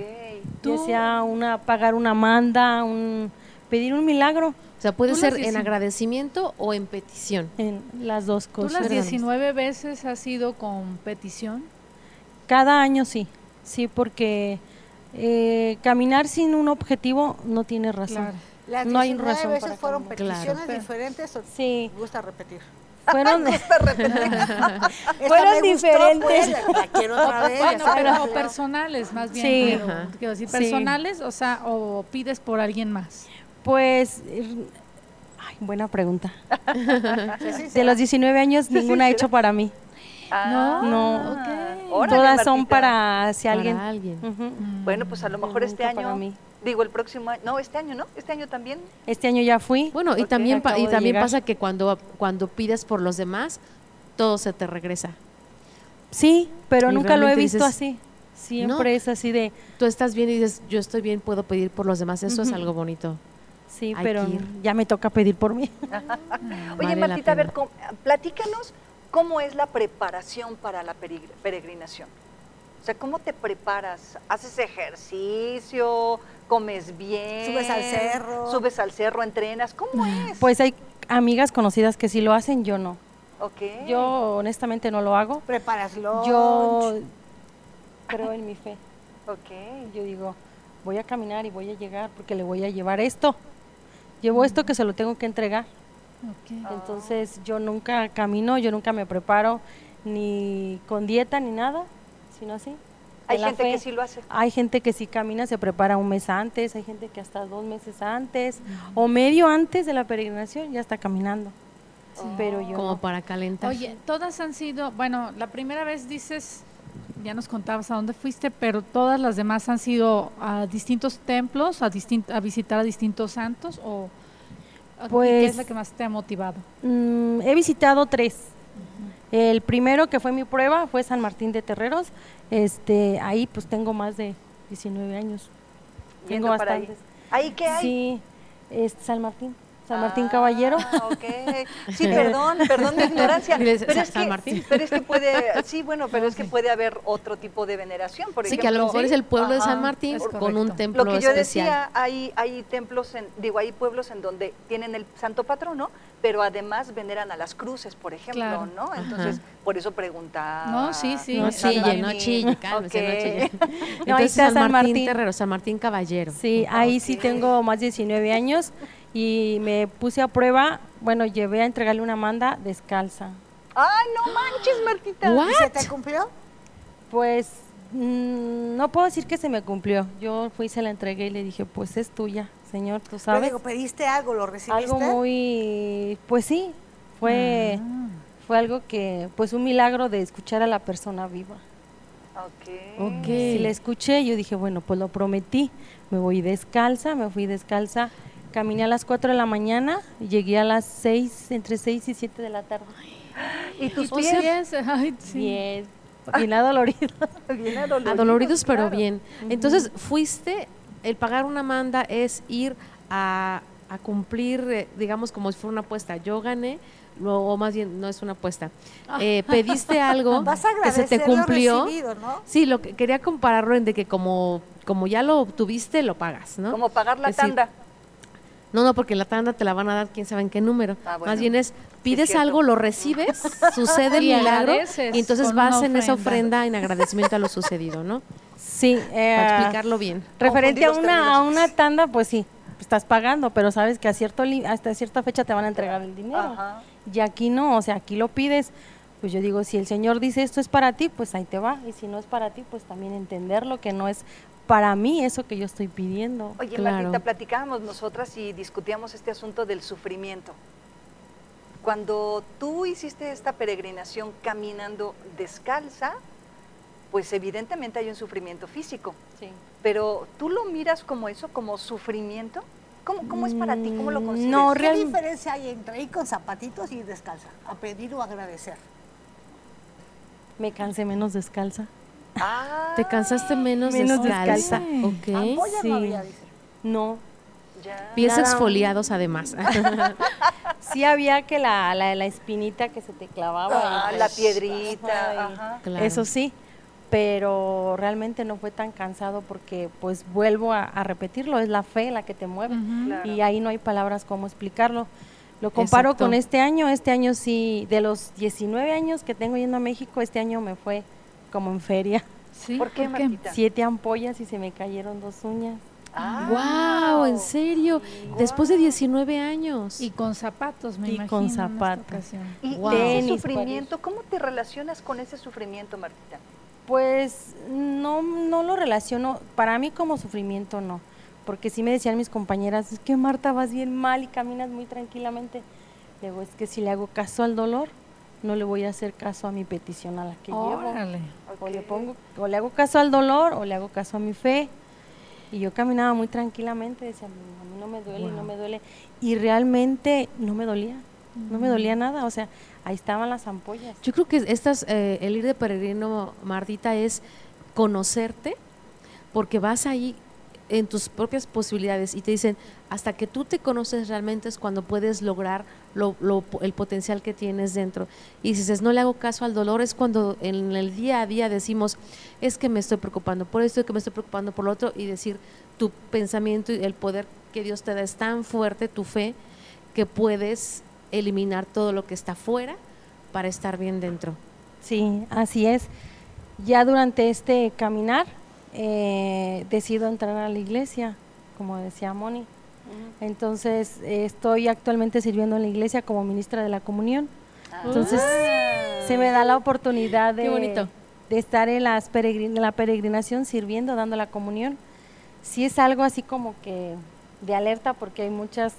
B: Ya sea una, pagar una manda, un, pedir un milagro,
C: O sea, puede
G: Tú
C: ser en agradecimiento o en petición.
B: en las dos
G: ¿Tú
B: cosas.
G: las 19 veces has ido con petición?
B: Cada año sí, sí, porque eh, caminar sin un objetivo no tiene razón.
G: Claro.
D: Las
B: No hay
D: 19
B: razón
D: veces
B: para
D: fueron peticiones
G: Claro.
D: diferentes o
B: Sí,
D: te gusta repetir.
B: fueron, Fueron
D: gustó,
B: diferentes.
D: pues, la, la quiero otra vez.
G: Bueno, pero personales, más bien.
B: Sí.
G: pero,
C: Ajá.
G: quiero decir,
B: Sí.
G: personales, o sea, o pides por alguien más.
B: pues, ay, buena pregunta.
D: Sí,
B: De los 19 años ninguna ha hecho para mí.
F: Ah,
B: No.
F: ok.
B: Todas son para si
C: Para
B: alguien.
C: alguien.
F: Bueno, pues a lo mejor este
B: Nunca para
F: año,
B: mí.
F: Digo el próximo año, no, este año, ¿no? Este año también.
B: Este año ya fui.
C: Bueno, y también, pa- y también
B: llegar.
C: pasa que cuando, cuando pides por los demás, todo se te regresa.
B: Sí, pero
C: Y
B: nunca lo he visto
C: dices,
B: así. Siempre
C: "No".
B: es así de,
C: Tú estás bien y dices, yo estoy bien, puedo pedir por los demás. Eso es algo bonito.
B: sí,
C: Hay
B: pero ya me toca pedir por mí.
F: Oye,
C: Vale
F: Martita, a ver, platícanos cómo es la preparación para la peregr- peregrinación. O sea, ¿cómo te preparas? ¿Haces ejercicio? ¿Comes bien?
D: Subes al cerro.
F: ¿Subes al cerro? ¿Entrenas? ¿Cómo es?
B: Pues hay amigas conocidas que sí lo hacen, yo no.
F: ok.
B: Yo honestamente no lo hago.
D: Preparas lunch.
B: Yo creo en mi fe.
F: Ok.
B: Yo digo, voy a caminar y voy a llegar porque le voy a llevar esto. Llevo esto que se lo tengo que entregar.
G: Ok.
B: Entonces yo nunca camino, yo nunca me preparo ni con dieta ni nada, sino así.
F: Hay gente
B: fe.
F: que sí lo hace.
B: Hay gente que sí camina, se prepara un mes antes, hay gente que hasta dos meses antes o medio antes de la peregrinación ya está caminando. Pero yo
C: Como
B: no.
C: para calentar.
G: Oye, todas han sido, bueno, la primera vez dices, ya nos contabas a dónde fuiste, pero todas las demás han sido a distintos templos, a, distin- a visitar a distintos santos, o o ¿qué
B: Pues-
G: es la que más te ha motivado?
B: Mm, he visitado tres. El primero que fue mi prueba fue San Martín de Terreros. Este, ahí pues tengo más de 19 años.
F: Yendo
B: Tengo
F: para ahí.
B: bastantes.
F: ¿Ahí qué hay?
B: Sí, es San Martín, San Martín
F: Ah,
B: Caballero.
F: ok. Sí, perdón, perdón mi ignorancia. Pero es,
C: San
F: que,
C: Martín.
F: pero es que puede, sí, bueno, pero es que puede haber otro tipo de veneración, por
C: sí,
F: ejemplo.
C: que a lo mejor es el pueblo de
F: Ajá.
C: San Martín con un templo
F: Lo que yo
C: especial.
F: decía, hay, hay templos, en, digo, hay pueblos en donde tienen el santo patrono, pero además veneran a las cruces, por ejemplo,
G: Claro.
F: ¿no? Entonces,
C: Ajá.
F: por eso preguntaba.
G: No, sí, sí.
C: No chille, no chille, cálmese, no
F: Ok.
C: chille.
B: No, ahí
C: Entonces
B: está
C: San Martín,
B: Martín.
C: Terrero, San Martín Caballero.
B: Sí, ahí sí tengo más de 19 años y me puse a prueba, bueno, llevé a entregarle una manda descalza.
F: ¡Ay, no manches, Martita!
D: ¿Y se te cumplió?
B: Pues mm, no puedo decir que se me cumplió. Yo fui, se la entregué y le dije, pues es tuya, señor, tú
D: Pero
B: sabes.
D: digo, pediste algo, lo recibiste.
B: algo muy, pues sí, fue,
G: Ah.
B: fue algo que, pues un milagro de escuchar a la persona viva.
F: Ok.
C: Ok.
B: Si la escuché, yo dije, bueno, pues lo prometí. Me voy descalza, me fui descalza. Caminé a las 4 de la mañana y llegué a las 6, entre 6 y 7 de la tarde.
F: ¿Y tus pies?
G: sea, ay, sí.
B: Bien, bien adolorido.
F: Bien adoloridos,
C: Adoloridos, pero
F: claro.
C: bien. Entonces, fuiste, el pagar una manda es ir a, a cumplir, eh, digamos, como si fuera una apuesta. Yo gané, o más bien, no es una apuesta. Eh, pediste algo
D: Vas a
C: que se te cumplió.
D: recibido, ¿no?
C: Sí, lo que quería compararlo en de que como, como ya lo obtuviste, lo pagas, ¿no?
F: Como pagar la
C: Es decir,
F: tanda.
C: No, no, porque la tanda te la van a dar quién sabe en qué número.
F: Ah, bueno.
C: Más bien es, pides algo, lo recibes, sucede el milagro, y entonces vas en esa
G: ofrenda.
C: en agradecimiento a lo sucedido, ¿no?
B: Sí, eh,
C: Para explicarlo bien.
B: Referente a una, a una tanda, pues sí, estás pagando, pero sabes que a cierto li- hasta cierta fecha te van a entregar el dinero.
F: Ajá.
B: Y aquí no, o sea, aquí lo pides. Pues yo digo, si el Señor dice esto es para ti, pues ahí te va. Y si no es para ti, pues también entenderlo, que no es para mí eso que yo estoy pidiendo.
F: Oye,
C: Claro.
F: Martita, platicábamos nosotras y discutíamos este asunto del sufrimiento. Cuando tú hiciste esta peregrinación caminando descalza, pues evidentemente hay un sufrimiento físico.
B: Sí.
F: Pero tú lo miras como eso, como sufrimiento. ¿Cómo, cómo es para ti? ¿Cómo lo
B: Mm,
F: consideras?
B: no,
D: ¿Qué
B: real-
D: diferencia hay entre ir con zapatitos y descalza? A pedir o agradecer.
B: Me cansé menos descalza.
F: Ah,
C: ¿Te cansaste menos,
B: Menos
C: descalza?
B: descalza.
C: Ok.
D: Ampolla
B: sí.
D: no había, dice.
B: No.
F: ya.
C: Pies
B: Nada.
C: exfoliados además.
B: Sí había que la, la, la espinita que se te clavaba.
F: Ah,
B: y
F: la
B: pues,
F: piedrita.
B: ajá, y-
F: ajá.
C: Claro.
B: Eso sí, pero realmente no fue tan cansado porque pues vuelvo a, a repetirlo, es la fe la que te mueve.
F: Claro.
B: y ahí no hay palabras como explicarlo. Lo comparo
C: Exacto.
B: con este año, este año sí, de los 19 años que tengo yendo a México, este año me fue como en feria,
G: Sí,
F: ¿Por qué, Martita?
B: siete ampollas y se me cayeron dos uñas.
F: Ah,
C: wow, en serio. Después de 19 años.
G: Y con zapatos, me
B: Y
G: imagino.
B: con zapatos.
F: Y, ese sufrimiento, ¿cómo te relacionas con ese sufrimiento, Martita?
B: Pues no, no lo relaciono, para mí como sufrimiento no, porque sí me decían mis compañeras, es que Marta vas bien mal y caminas muy tranquilamente. Le digo, es que si le hago caso al dolor, no le voy a hacer caso a mi petición a la que llevo.
G: Órale.
B: O le pongo, o le hago caso al dolor, o le hago caso a mi fe. Y yo caminaba muy tranquilamente, decía, a mí no me duele, no me duele. Y realmente no me dolía, no me dolía nada, o sea, ahí estaban las ampollas.
C: Yo creo que estas, eh, el ir de peregrino, Martita, es conocerte, porque vas ahí en tus propias posibilidades y te dicen, hasta que tú te conoces realmente es cuando puedes lograr lo, el potencial que tienes dentro. Y si dices, no le hago caso al dolor, es cuando en el día a día decimos, es que me estoy preocupando por esto, que me estoy preocupando por lo otro, y decir, tu pensamiento y el poder que Dios te da es tan fuerte, tu fe, que puedes eliminar todo lo que está fuera para estar bien dentro.
B: Sí, así es. Ya durante este caminar eh, decido entrar a la iglesia, como decía Moni. Entonces eh, estoy actualmente sirviendo en la iglesia como ministra de la comunión. Entonces se me da la oportunidad de,
C: Qué bonito.
B: de estar en, las peregrin- en la peregrinación sirviendo, dando la comunión. Sí es algo así como que de alerta porque hay muchas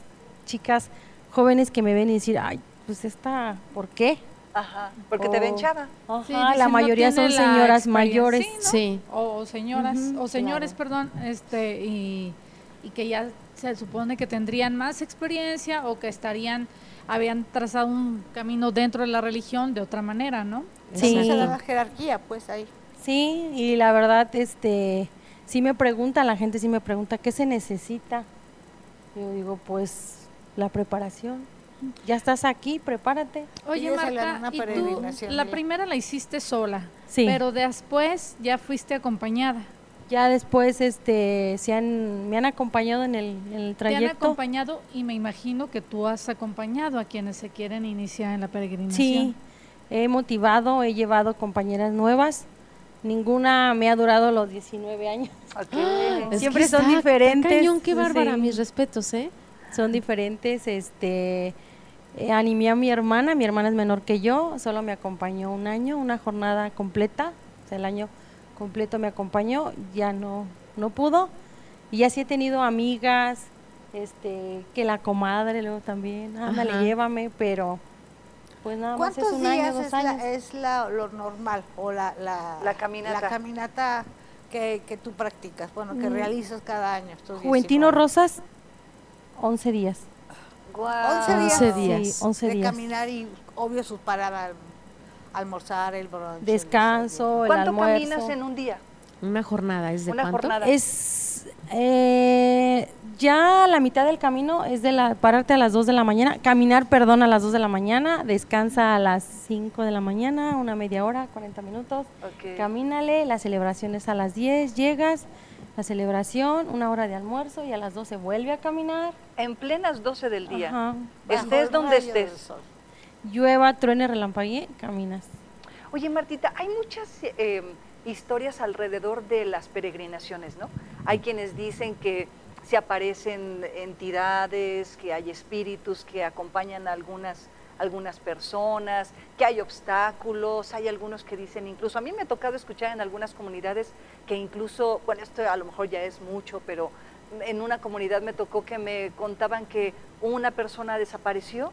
B: chicas jóvenes que me ven y decir, ay, pues esta, ¿por qué?
F: Ajá, porque te ven
B: O-
F: chava.
B: Ajá,
G: Sí,
B: la
G: no
B: mayoría son
G: la
B: señoras mayores.
G: Sí, ¿no?
C: Sí.
G: O señoras, o señores,
B: claro.
G: perdón, este, y, y que ya se supone que tendrían más experiencia o que estarían, habían trazado un camino dentro de la religión de otra manera, ¿no?
B: Sí.
D: Se da la jerarquía, pues ahí.
B: Sí, y la verdad, este, sí me pregunta, la gente sí me pregunta, ¿qué se necesita? Yo digo, pues, la preparación. Ya estás aquí, prepárate.
G: Oye, Marta,
D: una
G: y tú
D: peregrinación
G: la
D: allá.
G: primera la hiciste sola,
B: Sí.
G: pero después ya fuiste acompañada.
B: Ya después, este, se han, me han acompañado en el, en el
G: Te han
B: trayecto.
G: acompañado y me imagino que tú has acompañado a quienes se quieren iniciar en la peregrinación.
B: Sí, he motivado, he llevado compañeras nuevas. Ninguna me ha durado los 19 años.
F: Ok.
C: Es
B: Siempre
C: que
B: son
C: está- está
B: diferentes,
C: cañón, qué bárbara,
B: sí.
C: mis respetos, ¿eh?
B: Son diferentes, este, eh, animé a mi hermana, mi hermana es menor que yo, solo me acompañó un año, una jornada completa, o sea, el año completo me acompañó, ya no, no pudo, y ya sí he tenido amigas, este, que la comadre luego también, ándale,
C: Ajá.
B: llévame, pero pues nada más es
D: ¿Cuántos
B: un año,
D: días
B: dos
D: es,
B: años.
D: la, es la- lo normal o la, la,
F: La caminata.
D: la caminata que, que tú practicas, bueno, que
B: Mm.
D: realizas cada año?
B: Juventino
D: 19?
B: Rosas, 11 días.
F: Guau.
D: 11 días.
C: 11 días.
B: Sí, 11
D: de
B: días.
D: caminar y obvio sus paradas, almorzar, el brunch. el
B: Descanso, el
F: ¿Cuánto
B: almuerzo.
F: caminas en un día?
C: Una jornada, ¿es de
F: Una
C: cuánto?
F: jornada.
B: Es eh, ya la mitad del camino es de la pararte a las 2 de la mañana, caminar, perdón, a las 2 de la mañana, descansa a las 5 de la mañana, una media hora, 40 minutos.
F: Ok.
B: Camínale, la celebración es a las 10, llegas, la celebración, una hora de almuerzo y a las 12 vuelve a caminar.
F: En plenas 12 del día.
B: Ajá.
F: Estés donde estés.
B: Llueva, truene, relampaguee, caminas.
F: Oye, Martita, hay muchas eh, historias alrededor de las peregrinaciones, ¿no? Hay quienes dicen que se aparecen entidades, que hay espíritus que acompañan a algunas algunas personas, que hay obstáculos, hay algunos que dicen incluso, a mí me ha tocado escuchar en algunas comunidades que incluso, bueno, esto a lo mejor ya es mucho, pero en una comunidad me tocó que me contaban que una persona desapareció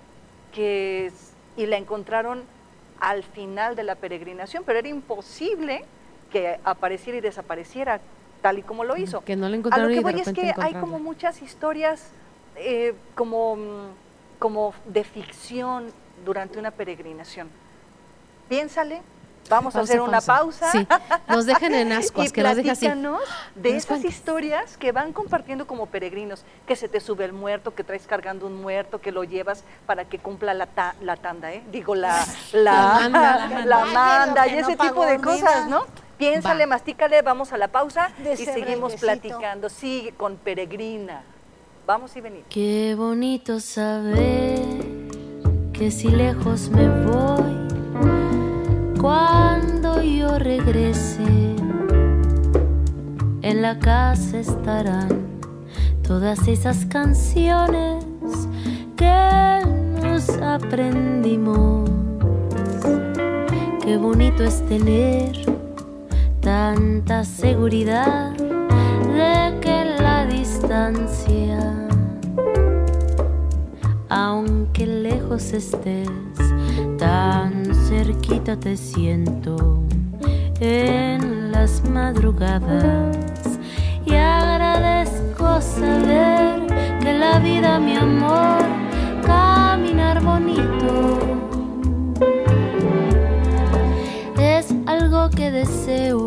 F: que, y la encontraron al final de la peregrinación, pero era imposible que apareciera y desapareciera tal y como lo hizo.
C: Que no lo
F: A lo
C: encontraron
F: que voy es que hay como muchas historias eh, como, mm, como de ficción durante una peregrinación. Piénsale, vamos a hacer una
C: pausa.
F: pausa.
C: Sí, nos dejen en ascuas,
F: y
C: que nos deje así.
F: de esas historias que van compartiendo como peregrinos, que se te sube el muerto, que traes cargando un muerto, que lo llevas para que cumpla la, ta- la tanda, ¿eh? Digo, la, la,
C: La manda.
F: la manda, y
D: no
F: ese tipo de cosas. ¿no? Piénsale,
C: Va.
F: mastícale, vamos a la pausa
D: De
F: y seguimos platicando. Sigue con Peregrina. Vamos y venimos.
J: Qué bonito saber que si lejos me voy, cuando yo regrese, en la casa estarán todas esas canciones que nos aprendimos. Qué bonito es tener tanta seguridad aunque lejos estés, tan cerquita te siento. En las madrugadas y agradezco saber que la vida, mi amor, caminar bonito. Es algo que deseo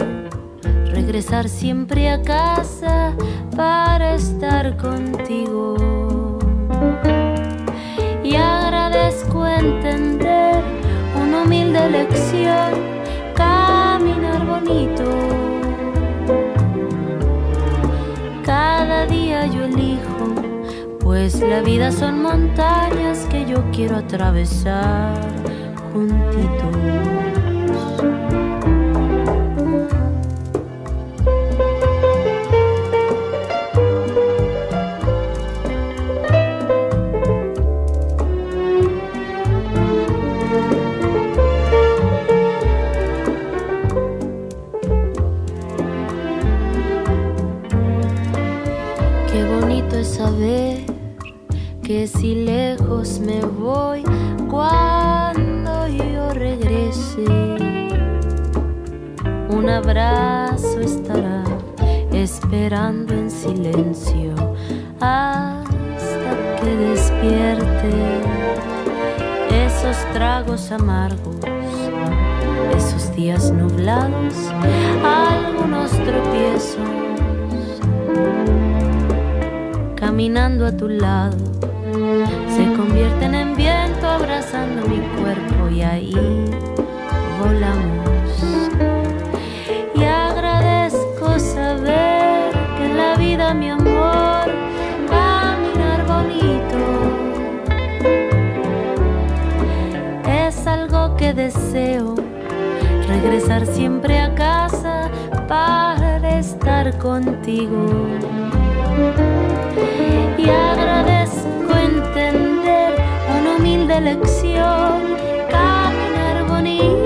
J: regresar siempre a casa para estar contigo. Y agradezco entender una humilde lección, caminar bonito. Cada día yo elijo, pues la vida son montañas que yo quiero atravesar juntitos. Si lejos me voy, cuando yo regrese, un abrazo estará esperando en silencio hasta que despierte. Esos tragos amargos, esos días nublados, algunos tropiezos caminando a tu lado, se convierten en viento abrazando mi cuerpo y ahí volamos. Y agradezco saber que en la vida, mi amor, caminar bonito es algo que deseo, regresar siempre a casa para estar contigo y agradezco entender una humilde lección, caminar bonito.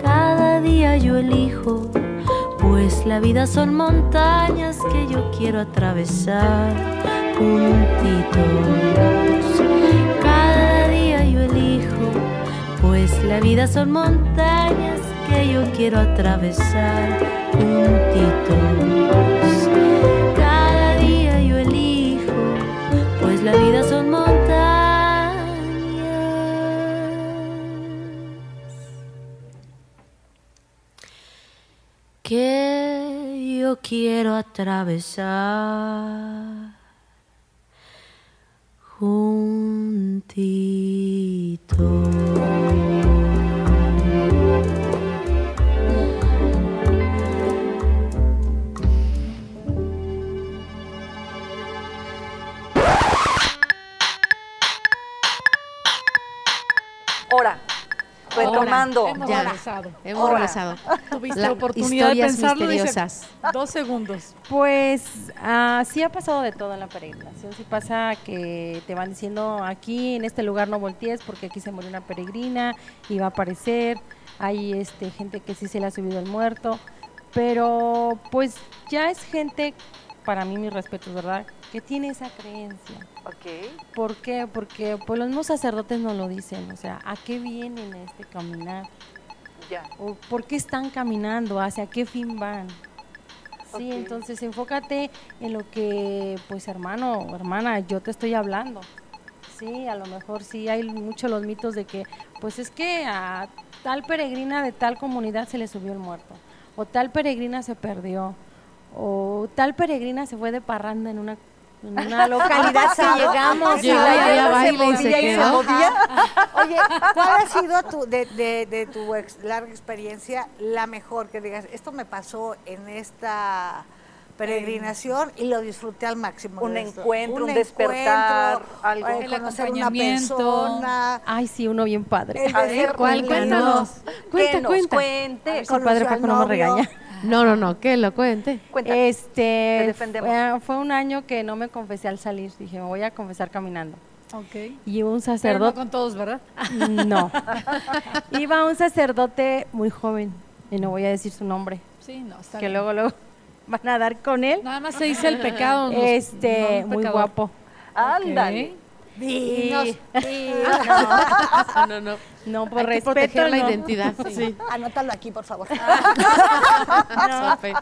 J: Cada día yo elijo, pues la vida son montañas que yo quiero atravesar juntitos. Cada día yo elijo, pues la vida son montañas que yo quiero atravesar juntitos. Son montañas. Que yo quiero atravesar juntito.
F: Retomando.
G: Hemos
C: Ya.
G: regresado.
C: Hemos regresado.
G: Tuviste
C: La-
G: oportunidad de pensarlo. dice,
C: misteriosas.
G: dos segundos.
B: Pues ah, sí ha pasado de todo en la peregrinación. Sí pasa que te van diciendo aquí en este lugar no voltees porque aquí se murió una peregrina y va a aparecer. Hay este gente que sí se le ha subido el muerto, pero pues ya es gente, para mí mis respetos, ¿verdad? Que tiene esa creencia.
F: Ok.
B: ¿Por qué? Porque pues los mismos sacerdotes nos lo dicen, o sea, ¿a qué vienen a este caminar?
F: Ya.
B: o por qué están caminando, hacia qué fin van. Sí,
F: Ok.
B: entonces enfócate en lo que, pues hermano, hermana, yo te estoy hablando. Sí, a lo mejor sí hay muchos los mitos de que, pues es que a tal peregrina de tal comunidad se le subió el muerto, o tal peregrina se perdió, o tal peregrina se fue de parranda en una, en una localidad que llegamos. Y.
D: Oye, ¿cuál ha sido tu, de, de- de tu ex- larga experiencia la mejor que digas, esto me pasó en esta peregrinación y lo disfruté al máximo?
F: Un
D: de esto"?
F: encuentro, un despertar, algo.
D: eh,
G: El
D: conocer una
G: acompañamiento.
D: persona.
B: Ay, sí, uno bien padre.
F: A ver,
C: ¿cuál?
F: cuéntanos.
C: Cuenta,
F: nos
C: cuenta.
F: cuente.
B: Sí, padre, para que no me regaña.
C: No, no, no, que lo cuente.
F: Cuenta.
B: Este,
F: Te defendemos.
B: fue, fue un año que no me confesé al salir. Dije, me voy a confesar caminando.
G: Ok.
B: Y un
G: Pero no
B: sacerdote,
G: con todos, ¿verdad?
B: no. Iba un sacerdote muy joven, y no voy a decir su nombre,
G: Sí, no, está
B: que
G: bien.
B: luego luego van a dar con él.
G: Nada más se dice el pecado.
B: Este,
G: no
B: muy guapo.
F: Ándale.
D: Dinos,
B: Y-
D: dinos.
C: No, no, no.
B: No, por
C: Hay que
B: respeto,
C: proteger la
B: no.
C: identidad. Sí.
D: Anótalo aquí, por favor.
C: Sofe.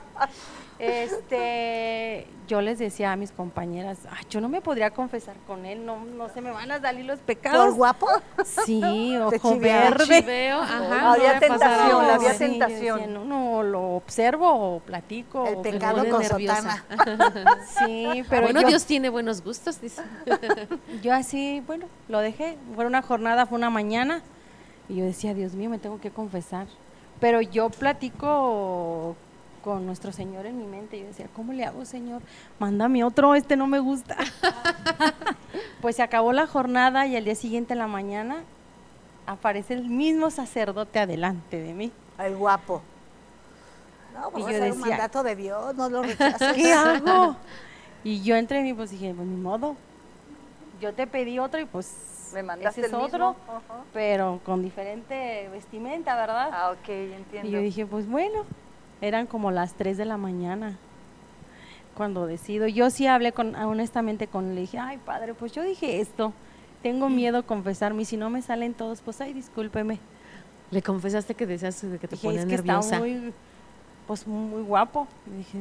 B: Este, yo les decía a mis compañeras, "Ay, yo no me podría confesar con él, no, no se me van a salir los
D: ¿Por
B: pecados.
D: guapo?
B: Sí, ojo verde.
C: Chiveo, ajá.
F: Había
C: no
F: tentación,
C: pasado.
F: había
B: Sí,
F: tentación.
B: decía, no, no, lo observo o platico.
D: El
B: o-
D: pecado con
C: nerviosa.
D: sotana.
B: Sí, pero
C: bueno,
B: yo,
C: Dios tiene buenos gustos, dice.
B: yo así, bueno, lo dejé. Fue una jornada, fue una mañana. Y yo decía, Dios mío, me tengo que confesar. Pero yo platico con nuestro Señor en mi mente. Yo decía, ¿cómo le hago, Señor? Mándame otro, este no me gusta. pues se acabó la jornada y al día siguiente en la mañana aparece el mismo sacerdote adelante de mí.
D: El guapo. No,
B: Y
D: pues
B: yo
D: es un
B: decía-
D: mandato de Dios, no lo rechaces.
B: ¿Qué hago? Y yo entre mí pues dije, pues ni modo. Yo te pedí otro y pues
F: Me mandaste
B: ese es
F: el
B: otro,
F: mismo.
B: Pero con diferente vestimenta, ¿verdad?
F: Ah, ok, entiendo.
B: y yo dije, pues bueno, eran como las 3 de la mañana cuando decido. Yo sí hablé con, honestamente con él, le dije, ay padre, pues yo dije esto, tengo miedo a confesarme y si no me salen todos, pues ay, discúlpeme.
C: Le confesaste que deseas de que te
B: Dije,
C: ponía
B: es que
C: nerviosa.
B: está muy, pues muy guapo. Y dije,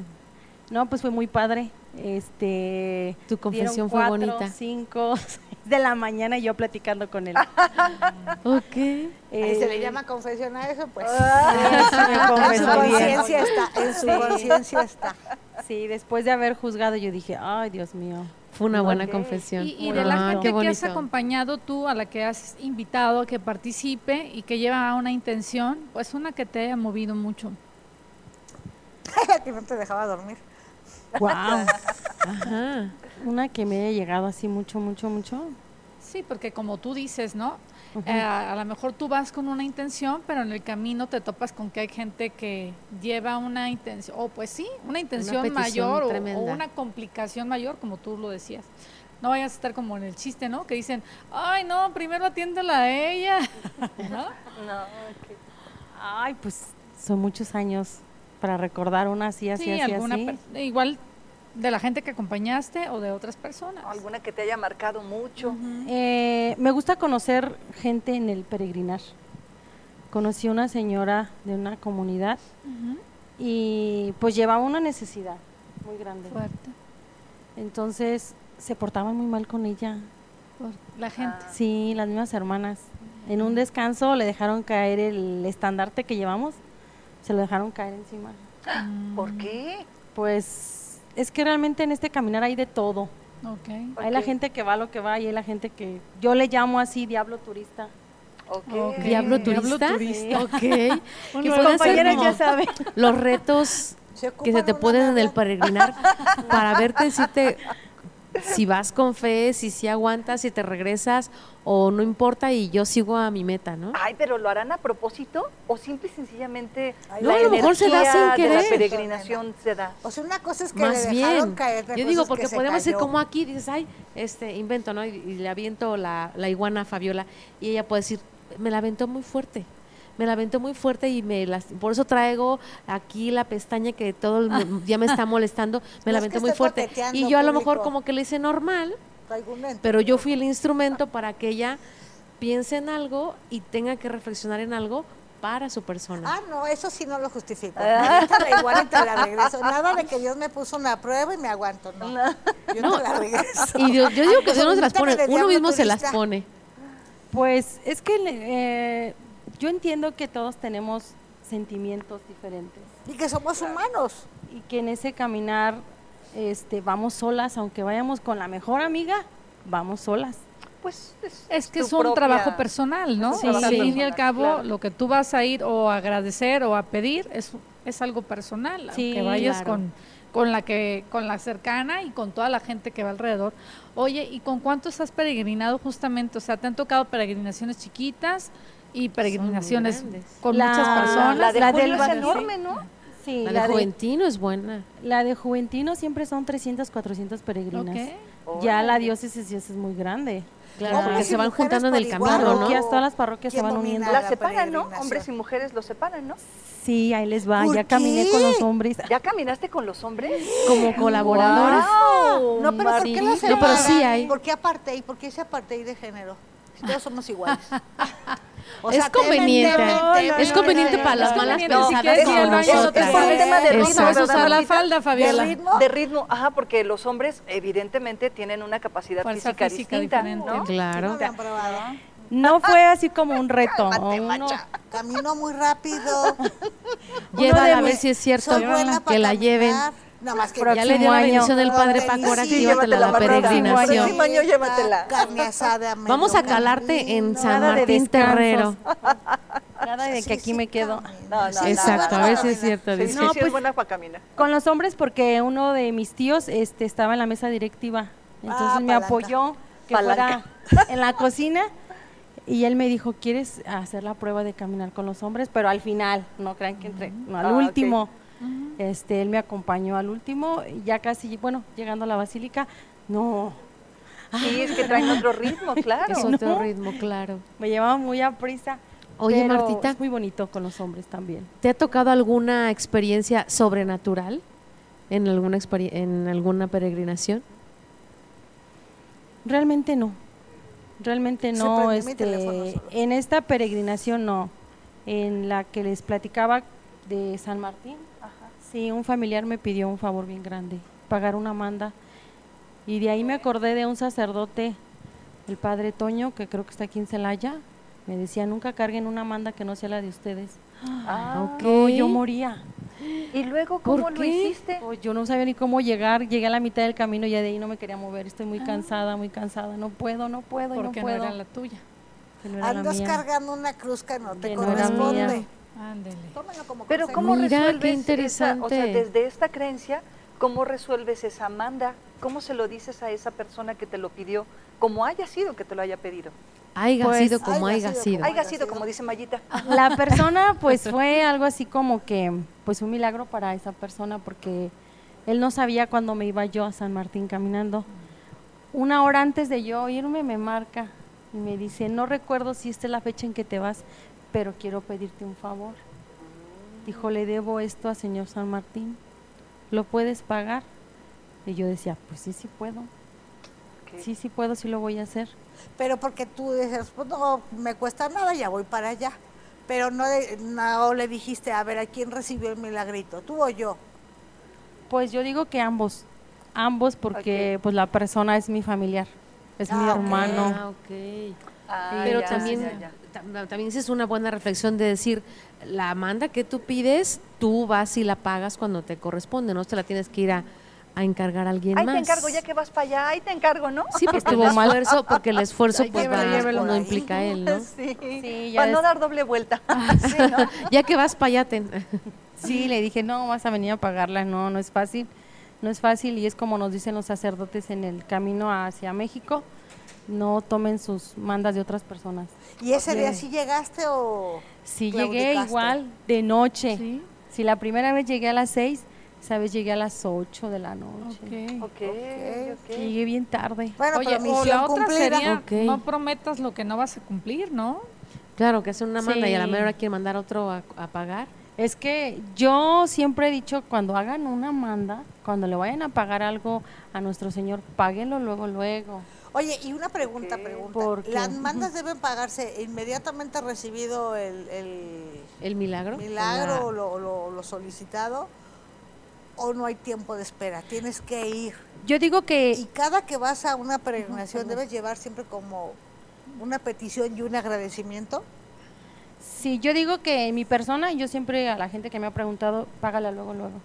B: no, pues fue muy padre. Este,
C: Tu confesión fue bonita.
B: cinco, de la mañana y yo platicando con él.
C: Ok.
D: Se le
B: Eh,
D: llama confesión a eso, pues.
B: Ah, me
D: en su conciencia está, en su
B: Sí.
D: conciencia está.
B: Sí, después de haber juzgado, yo dije, ay, Dios mío.
C: Fue una buena confesión.
G: Y, y de la
C: Ah,
G: gente
C: qué
G: que has acompañado tú, a la que has invitado a que participe y que lleva una intención, pues una que te haya movido mucho.
D: que no te dejaba dormir.
B: Wow.
C: Ajá.
B: Una que me haya llegado así mucho, mucho, mucho.
G: Sí, porque como tú dices, ¿no? Eh, a lo mejor tú vas con una intención, pero en el camino te topas con que hay gente que lleva una intención, o pues sí, una intención mayor o- una complicación mayor, como tú lo decías. No vayas a estar como en el chiste, ¿no? Que dicen, ay, no, primero atiéndela a ella. ¿No?
F: No, ok.
B: Ay, pues son muchos años para recordar una así, así,
G: Sí,
B: así,
G: alguna
B: así.
G: igual de la gente que acompañaste o de otras personas.
F: Alguna que te haya marcado mucho.
B: Eh, me gusta conocer gente en el peregrinar. Conocí una señora de una comunidad y pues llevaba una necesidad muy grande.
G: Fuerte.
B: Entonces se portaban muy mal con ella.
G: por la gente.
F: Ah.
B: Sí, las mismas hermanas. En un descanso le dejaron caer el estandarte que llevamos, se lo dejaron caer encima.
F: ¿Por qué?
B: Pues es que realmente en este caminar hay de todo. Hay la gente que va a lo que va y hay la gente que yo le llamo así diablo turista.
F: Ok.
G: Ok.
C: ¿Diablo
G: Diablo
C: turista?
G: turista.
C: Ok.
B: Compañeras
C: como
B: ya saben.
C: Los retos
D: Se
C: que se te ponen en el peregrinar para verte decirte si vas con fe, si sí aguantas, si te regresas o no importa y yo sigo a mi meta, ¿no?
F: Ay, pero ¿lo harán a propósito o simple y sencillamente
C: No,
F: la
C: a lo mejor se da sin
F: de la
C: querer.
F: peregrinación se da?
D: O sea, una cosa es que
C: Más
D: le dejaron
C: bien.
D: caer,
C: Yo digo, porque podemos ser como aquí, dices, ay, este, invento, ¿no? Y, y le aviento la, la iguana a Fabiola y ella puede decir, me la aventó muy fuerte. Me la aventó muy fuerte y me las, por eso traigo aquí la pestaña que todo el día me está molestando, me la
D: No es que
C: aventó muy fuerte. Y yo a lo mejor como que le hice normal, pero yo fui el instrumento para que ella piense en algo y tenga que reflexionar en algo para su persona.
D: Ah, no, eso sí no lo justifico.
F: Ah.
D: La igual y te la regreso. Nada de que Dios me puso una prueba y me aguanto, no. Yo
C: No,
D: te la regreso.
C: Y Dios- yo digo que Dios no se las pone, uno mismo se las pone.
B: Pues es que eh, yo entiendo que todos tenemos sentimientos diferentes
D: Y que somos humanos.
B: y que en ese caminar este, vamos solas, aunque vayamos con la mejor amiga, vamos solas.
F: Pues es,
G: Es que es un
F: propia-
G: trabajo personal, ¿no?
B: Sí,
G: al
B: sí.
G: fin y al cabo,
F: Claro.
G: lo que tú vas a ir o a agradecer o a pedir es, es algo personal,
B: Sí,
G: aunque vayas
C: claro.
G: con, con la que con la cercana y con toda la gente que va alrededor. Oye, ¿y con cuántos has peregrinado justamente? O sea, ¿te han tocado peregrinaciones chiquitas y peregrinaciones con
B: La-
G: muchas personas?
F: La de
B: La
F: Julio
B: del
F: es enorme, ¿no?
B: Sí,
C: La,
B: la,
C: de
B: de,
C: Juventino es buena.
B: la de Juventino siempre son 300, 400 peregrinas.
G: Ok.
B: Ya la diócesis es muy grande.
C: Claro, porque se van juntando en el camino, ¿no?
B: Todas las parroquias se
D: ¿Quién
B: van uniendo.
F: La
D: la
F: separan, ¿no? Hombres y mujeres los separan, ¿no?
B: Sí, ahí les va.
D: ¿Por
B: Ya caminé
D: qué?
B: con los hombres
F: ¿Ya caminaste con los hombres?
C: Como colaboradores.
F: ¡Guau,
D: No, pero ¿por qué lo
C: No, pero
D: separan?
C: sí hay.
D: ¿Por qué apartheid? ¿Por qué ese apartheid de género? Si todos somos iguales. O
C: Es
D: sea, temen,
C: conveniente,
D: temen, temen,
C: es conveniente
D: temen,
C: para las malas pensadas como
G: no
C: nosotras.
F: Es por un tema de ritmo,
G: No sabes
F: ¿verdad,
G: usar la falda, Fabiola.
D: ¿De ritmo?
F: De ritmo, ajá, porque los hombres evidentemente tienen una capacidad
G: Fuerza
F: física,
G: física
F: distinta. ¿no?
D: No
C: Claro.
B: No fue así como un reto. Uno-.
D: Camino muy rápido.
C: Llévala a ver si es cierto que la lleven.
D: Nada más que
C: Ya le dio la bendición del padre Paco, ahora llévatela a la
F: Marta.
C: peregrinación.
F: Próximo año llévatela.
D: Carne asada
C: Vamos a calarte en. San Martín. Terrero.
B: Nada de
D: Sí,
B: que aquí
D: sí,
B: me quedo.
F: No, no,
D: Sí, sí,
C: Exacto, a
D: para
C: es cierto.
F: Sí,
C: dice.
F: sí,
B: No,
F: sí, es
B: pues-
F: buena para caminar.
B: Con los hombres porque uno de mis tíos este, estaba en la mesa directiva. Entonces
D: Ah,
B: me
D: palanca.
B: apoyó que
F: Palanca.
B: fuera en la cocina y él me dijo, ¿quieres hacer la prueba de caminar con los hombres? Pero al final, no crean que entre, no, al
F: Ah,
B: Este, él me acompañó al último, ya casi, bueno, llegando a la basílica, no,
F: Sí, es que traen otro ritmo, claro.
C: Es otro
B: ¿no?
C: ritmo, claro.
B: me llevaba muy a prisa.
C: Oye,
B: pero
C: Martita.
B: Es muy bonito con los hombres también.
C: ¿Te ha tocado alguna experiencia sobrenatural en alguna en alguna peregrinación?
B: Realmente no. Realmente no.
D: teléfono
B: Este, en esta peregrinación no. En la que les platicaba de San Martín, sí, un familiar me pidió un favor bien grande, pagar una manda. Y de ahí me acordé de un sacerdote, el padre Toño, que creo que está aquí en Celaya. Me decía, nunca carguen una manda que no sea la de ustedes.
F: Ah.
B: No, yo moría.
F: ¿Y luego
C: ¿Por
F: cómo lo hiciste?
B: Pues yo no sabía ni cómo llegar, llegué a la mitad del camino y ya de ahí no me quería mover. Estoy muy cansada, muy cansada. No puedo, no puedo, y no
G: Porque no
B: puedo.
G: era la tuya.
B: Que no era la
D: Andas
B: mía.
D: cargando una cruz que no te
B: no
G: Ándele.
D: Tómalo como
F: Pero
D: consejo.
F: ¿cómo
C: Mira, qué
F: resuelves esa- o sea,
C: interesante.
F: desde esta creencia, cómo resuelves esa manda? ¿Cómo se lo dices a esa persona que te lo pidió? Como haya sido que te lo haya pedido.
C: Haiga
B: Pues,
C: sido como
D: haya
C: haya
D: sido
F: Haya
D: haya
F: sido,
D: sido.
F: como dice Mayita.
B: La persona pues fue algo así como que pues un milagro para esa persona porque él no sabía cuándo me iba yo a San Martín caminando. Una hora antes de yo irme me marca y me dice, no recuerdo si esta es la fecha en que te vas, pero quiero pedirte un favor. Dijo, le debo esto a señor San Martín, ¿lo puedes pagar? Y yo decía, pues sí, sí puedo, sí, sí puedo, sí lo voy a hacer.
D: Pero porque tú dices, pues no me cuesta nada, ya voy para allá. Pero no, no le dijiste, a ver, ¿a quién recibió el milagrito? ¿Tú o yo?
B: Pues yo digo que ambos, ambos porque pues la persona es mi familiar, es mi
D: Ah, ok.
B: hermano.
C: Ah, ok.
F: Ah,
C: Pero
F: ya,
C: también,
F: ya, ya.
C: tam- también esa es una buena reflexión de decir, la manda que tú pides, tú vas y la pagas cuando te corresponde, no te la tienes que ir a, a encargar a alguien
F: Ahí
C: más.
F: te encargo, ya que vas para allá, ahí te encargo, ¿no?
C: Sí, porque el
B: Estuvo mal.
C: esfuerzo, porque el esfuerzo
F: Ay,
C: pues
F: llévelo,
C: va-
F: llévelo.
C: no
D: ahí.
C: implica él, ¿no?
F: Sí,
B: Sí, ya
F: para no dar doble vuelta. Sí, ¿no?
C: ya que vas para allá, ten.
B: Sí, le dije, no, vas a venir a pagarla, no, no es fácil. no es fácil y es como nos dicen los sacerdotes en el camino hacia México, no tomen sus mandas de otras personas.
D: ¿Y ese día sí llegaste o
B: Si llegué igual de noche, si la primera vez llegué a las 6, esa vez llegué a las 8 de la noche.
G: Ok.
F: Ok, ok.
B: Llegué bien tarde.
D: Bueno,
G: Oye,
D: pero
G: o la otra
D: cumplida.
G: sería,
C: Ok.
G: no prometas lo que no vas a cumplir, ¿no?
C: Claro, que hacen una manda y a la
B: Sí.
C: mera hora quieren mandar otro a, a pagar.
B: Es que yo siempre he dicho, cuando hagan una manda, cuando le vayan a pagar algo a nuestro Señor, páguenlo luego, luego.
D: Oye, y una pregunta, pregunta.
B: ¿Por qué?
D: ¿Las mandas deben pagarse inmediatamente recibido el, el
C: ¿El milagro?
D: milagro o lo, lo- lo solicitado? ¿O no hay tiempo de espera? Tienes que ir.
B: Yo digo que
D: Y cada que vas a una peregrinación debes llevar siempre como una petición y un agradecimiento.
B: Sí, yo digo que en mi persona, yo siempre a la gente que me ha preguntado, págala luego, luego.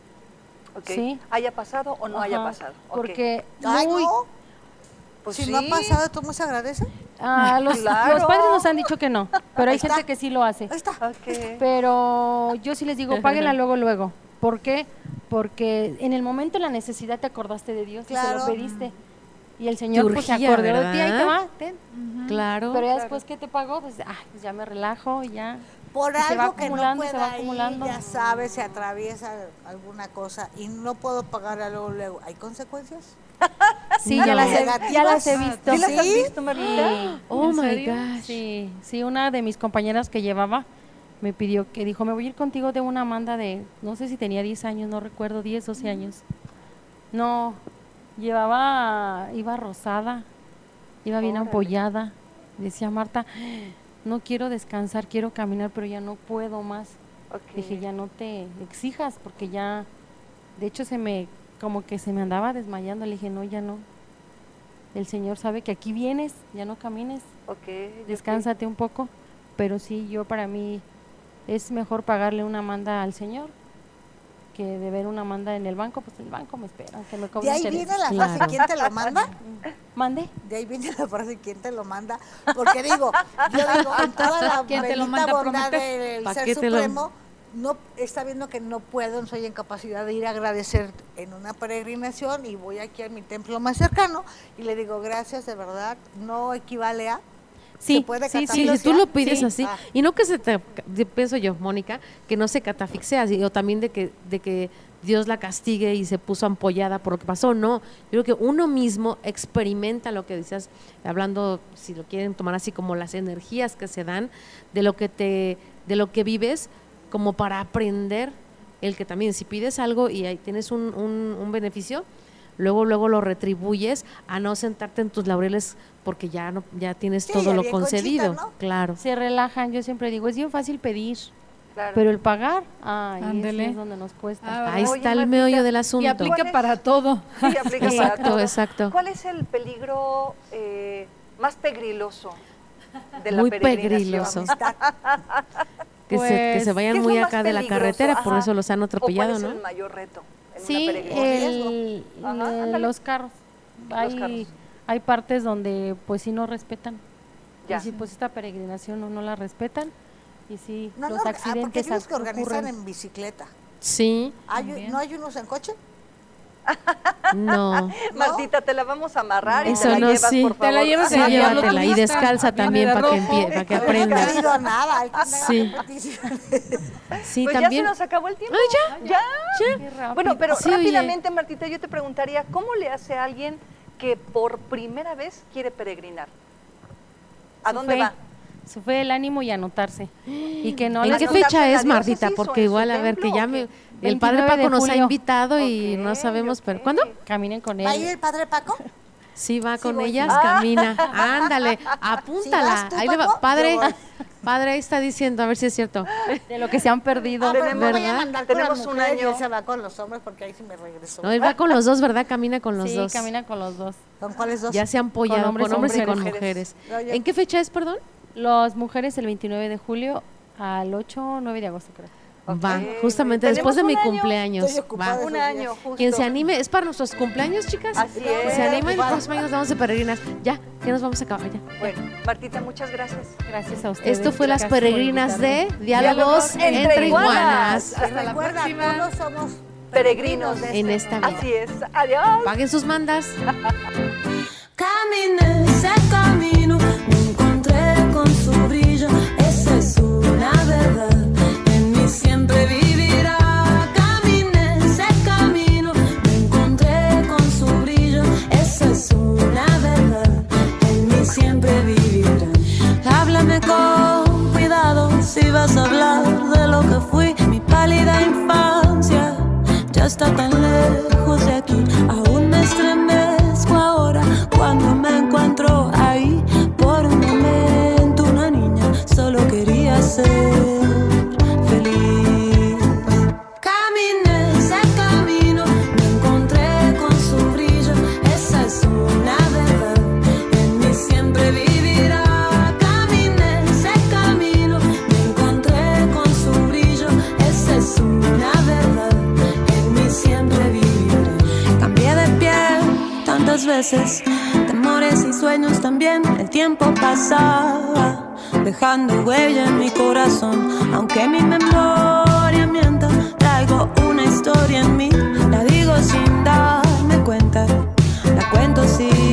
F: Ok.
B: Sí.
F: ¿Haya pasado o no haya pasado?
B: Porque
D: Ay,
B: muy,
D: no.
F: Pues
D: si
F: sí.
D: no ha pasado, ¿tú se agradece?
B: ah, los,
F: Claro.
B: los padres nos han dicho que no, pero hay
D: Ahí está.
B: gente que sí lo hace.
D: Ahí está.
B: Pero yo sí les digo, páguenla luego, luego. ¿Por qué? Porque en el momento de la necesidad te acordaste de Dios y
D: Claro.
B: se lo pediste. Y el Señor pues se acordó de ti, ahí te va, ten.
C: Claro.
B: Pero ya después que te pagó, pues, ah, pues ya me relajo y ya.
D: Por
B: Y se va
D: algo que no
B: acumulando, se
D: pueda
B: va
D: ir,
B: acumulando.
D: ya sabes, se atraviesa alguna cosa y no puedo pagar a luego. ¿Hay consecuencias?
B: Sí, ya, las he, ya las he visto.
F: ¿Sí las has visto, Marlita?
C: Oh
G: ¿En
C: my gosh.
B: Sí, sí, una de mis compañeras que llevaba me pidió que dijo, me voy a ir contigo de una manda de, no sé si tenía 10 años, no recuerdo, 10, 12 años. No, llevaba, iba rosada, iba bien
F: Órale.
B: ampollada. Decía Marta, no quiero descansar, quiero caminar, pero ya no puedo más.
F: Ok.
B: Dije, ya no te exijas, porque ya, de hecho se me, como que se me andaba desmayando. Le dije, no, ya no. El Señor sabe que aquí vienes, ya no camines
F: Ok, ok.
B: descánsate un poco, pero sí, yo para mí es mejor pagarle una manda al Señor que deber una manda en el banco, pues el banco me espera, que me
D: De
B: cobre
D: ahí viene la
C: Claro.
D: frase, ¿quién te lo manda?
B: Mande.
D: De ahí viene la frase, ¿quién te lo manda? Porque digo, yo digo, en toda la
G: ¿Quién te lo
D: bendita bondad del
C: ¿Pa'
D: Ser
C: lo-
D: Supremo, no está viendo que no puedo, no soy en capacidad de ir a agradecer en una peregrinación y voy aquí a mi templo más cercano y le digo, gracias, de verdad, no equivale a...
B: Sí,
D: ¿Se puede
B: sí, sí,
C: si tú lo pides
B: Sí.
C: así,
D: Ah.
C: y no que se te, pienso yo, Mónica, que no se catafixea, así, o también de que, de que Dios la castigue y se puso ampollada por lo que pasó, no, yo creo que uno mismo experimenta lo que decías, hablando, si lo quieren tomar así como las energías que se dan, de lo que te, de lo que vives, como para aprender el que también si pides algo y ahí tienes un, un, un beneficio, luego luego lo retribuyes a no sentarte en tus laureles porque ya no ya tienes
D: Sí,
C: todo
D: ya
C: lo
D: conchita,
C: concedido.
D: ¿no?
C: claro.
B: Se relajan, yo siempre digo, es bien fácil pedir,
F: Claro.
B: pero el pagar, ay,
G: Ándele.
B: es donde nos cuesta.
G: Ah,
C: ahí
F: Oye,
C: está el
F: Martita,
C: meollo del
G: Y
C: asunto
G: aplica
F: ¿Cuál es?
G: para todo.
F: Sí, aplica para
C: exacto
F: todo.
C: exacto
F: ¿Cuál es el peligro eh, más pegriloso de la
C: Muy pegriloso. que, se, que se
B: Pues,
C: vayan
F: ¿Qué es
C: muy acá de la carretera por
F: Ajá.
C: eso los han
F: ¿O
C: atropellado
F: cuál es
C: no
F: el mayor reto en
B: Sí,
F: una
B: el-
F: Ajá,
B: los carros.
F: Los
B: Hay,
F: carros.
B: hay partes donde pues sí no respetan.
F: Ya.
B: Y si pues esta peregrinación no, no la respetan y sí
D: No, no,
B: los
D: ah, porque
B: accidentes
D: hay unos que
B: ocurren.
D: en bicicleta.
C: sí
D: Hay-. ¿No hay unos en coche?
C: no
F: Martita, te la vamos a amarrar y
C: Eso
F: te la
C: no,
F: llevas,
C: sí.
F: por
G: Te
F: favor.
G: la llevas
C: sí
G: en la
C: llévatela y descalza
G: Viene
C: también para que para que
D: No he
C: aprenda
D: caído a nada, hay que
C: Sí. sí
F: Pues
C: también
F: ya se nos acabó el tiempo.
C: Ay,
F: ya.
B: Qué rápido.
F: Bueno, pero
C: Sí, oye.
F: rápidamente, Martita, yo te preguntaría, ¿cómo le hace a alguien que por primera vez quiere peregrinar? ¿A dónde va?
B: Su fe, el ánimo y anotarse. Y que no
C: ¿En qué
F: ¿Anotarse
C: fecha es, Martita? Porque igual, a ver, que ya me... El Padre
B: 29
C: Paco nos ha invitado y no sabemos, pero. ¿cuándo?
B: caminen con
D: ¿Va a ir
B: él.
D: el padre Paco?
C: Sí, va con
D: voy.
C: ellas,
F: Ah.
C: camina. Ándale, apúntala.
D: tú,
C: ahí le va. Padre, padre, ahí está diciendo, a ver si es cierto.
B: De lo que se han perdido.
D: Ah, pero no voy a
C: ¿verdad?
D: mandar con
F: Tenemos un
D: y
F: año.
D: él se va con los hombres porque ahí sí me regresó.
C: No, él va con los dos, ¿verdad? Camina con los
B: sí,
C: dos.
B: camina con los dos.
D: ¿Con cuáles dos?
C: Ya se han apoyado con
B: hombres
C: hombres,
B: y
C: y con
F: mujeres.
C: mujeres.
D: No, yo-
C: ¿En qué fecha es, perdón?
B: Las mujeres el 29 de julio al 8 o 9 de agosto, creo.
C: Okay.
F: Va,
C: justamente después de mi cumpleaños. Va.
F: Un año, justo.
C: Quien se anime, es para nuestros cumpleaños, chicas.
F: Así
C: es. Se anima y los próximos años vamos de peregrinas. Ya, ya nos vamos a acabar. Ya.
F: Bueno, Martita, muchas gracias.
B: Gracias a ustedes.
C: Esto fue Las Peregrinas de Diálogos,
F: entre, Iguanas.
G: Hasta
D: Recuerda, la
G: próxima.
D: Todos somos
F: peregrinos
C: en este esta vida.
F: Así es. Adiós.
C: Paguen sus mandas.
K: Camino. Esa es la verdad, en mí siempre vivirá. Caminé ese camino, me encontré con su brillo. Esa es una verdad, en mí siempre vivirá. Háblame con cuidado si vas a hablar de lo que fui. Mi pálida infancia ya está tan lejos de aquí. tantas veces, temores y sueños también, el tiempo pasaba, dejando huella en mi corazón, aunque mi memoria mienta, traigo una historia en mí, la digo sin darme cuenta, la cuento sin...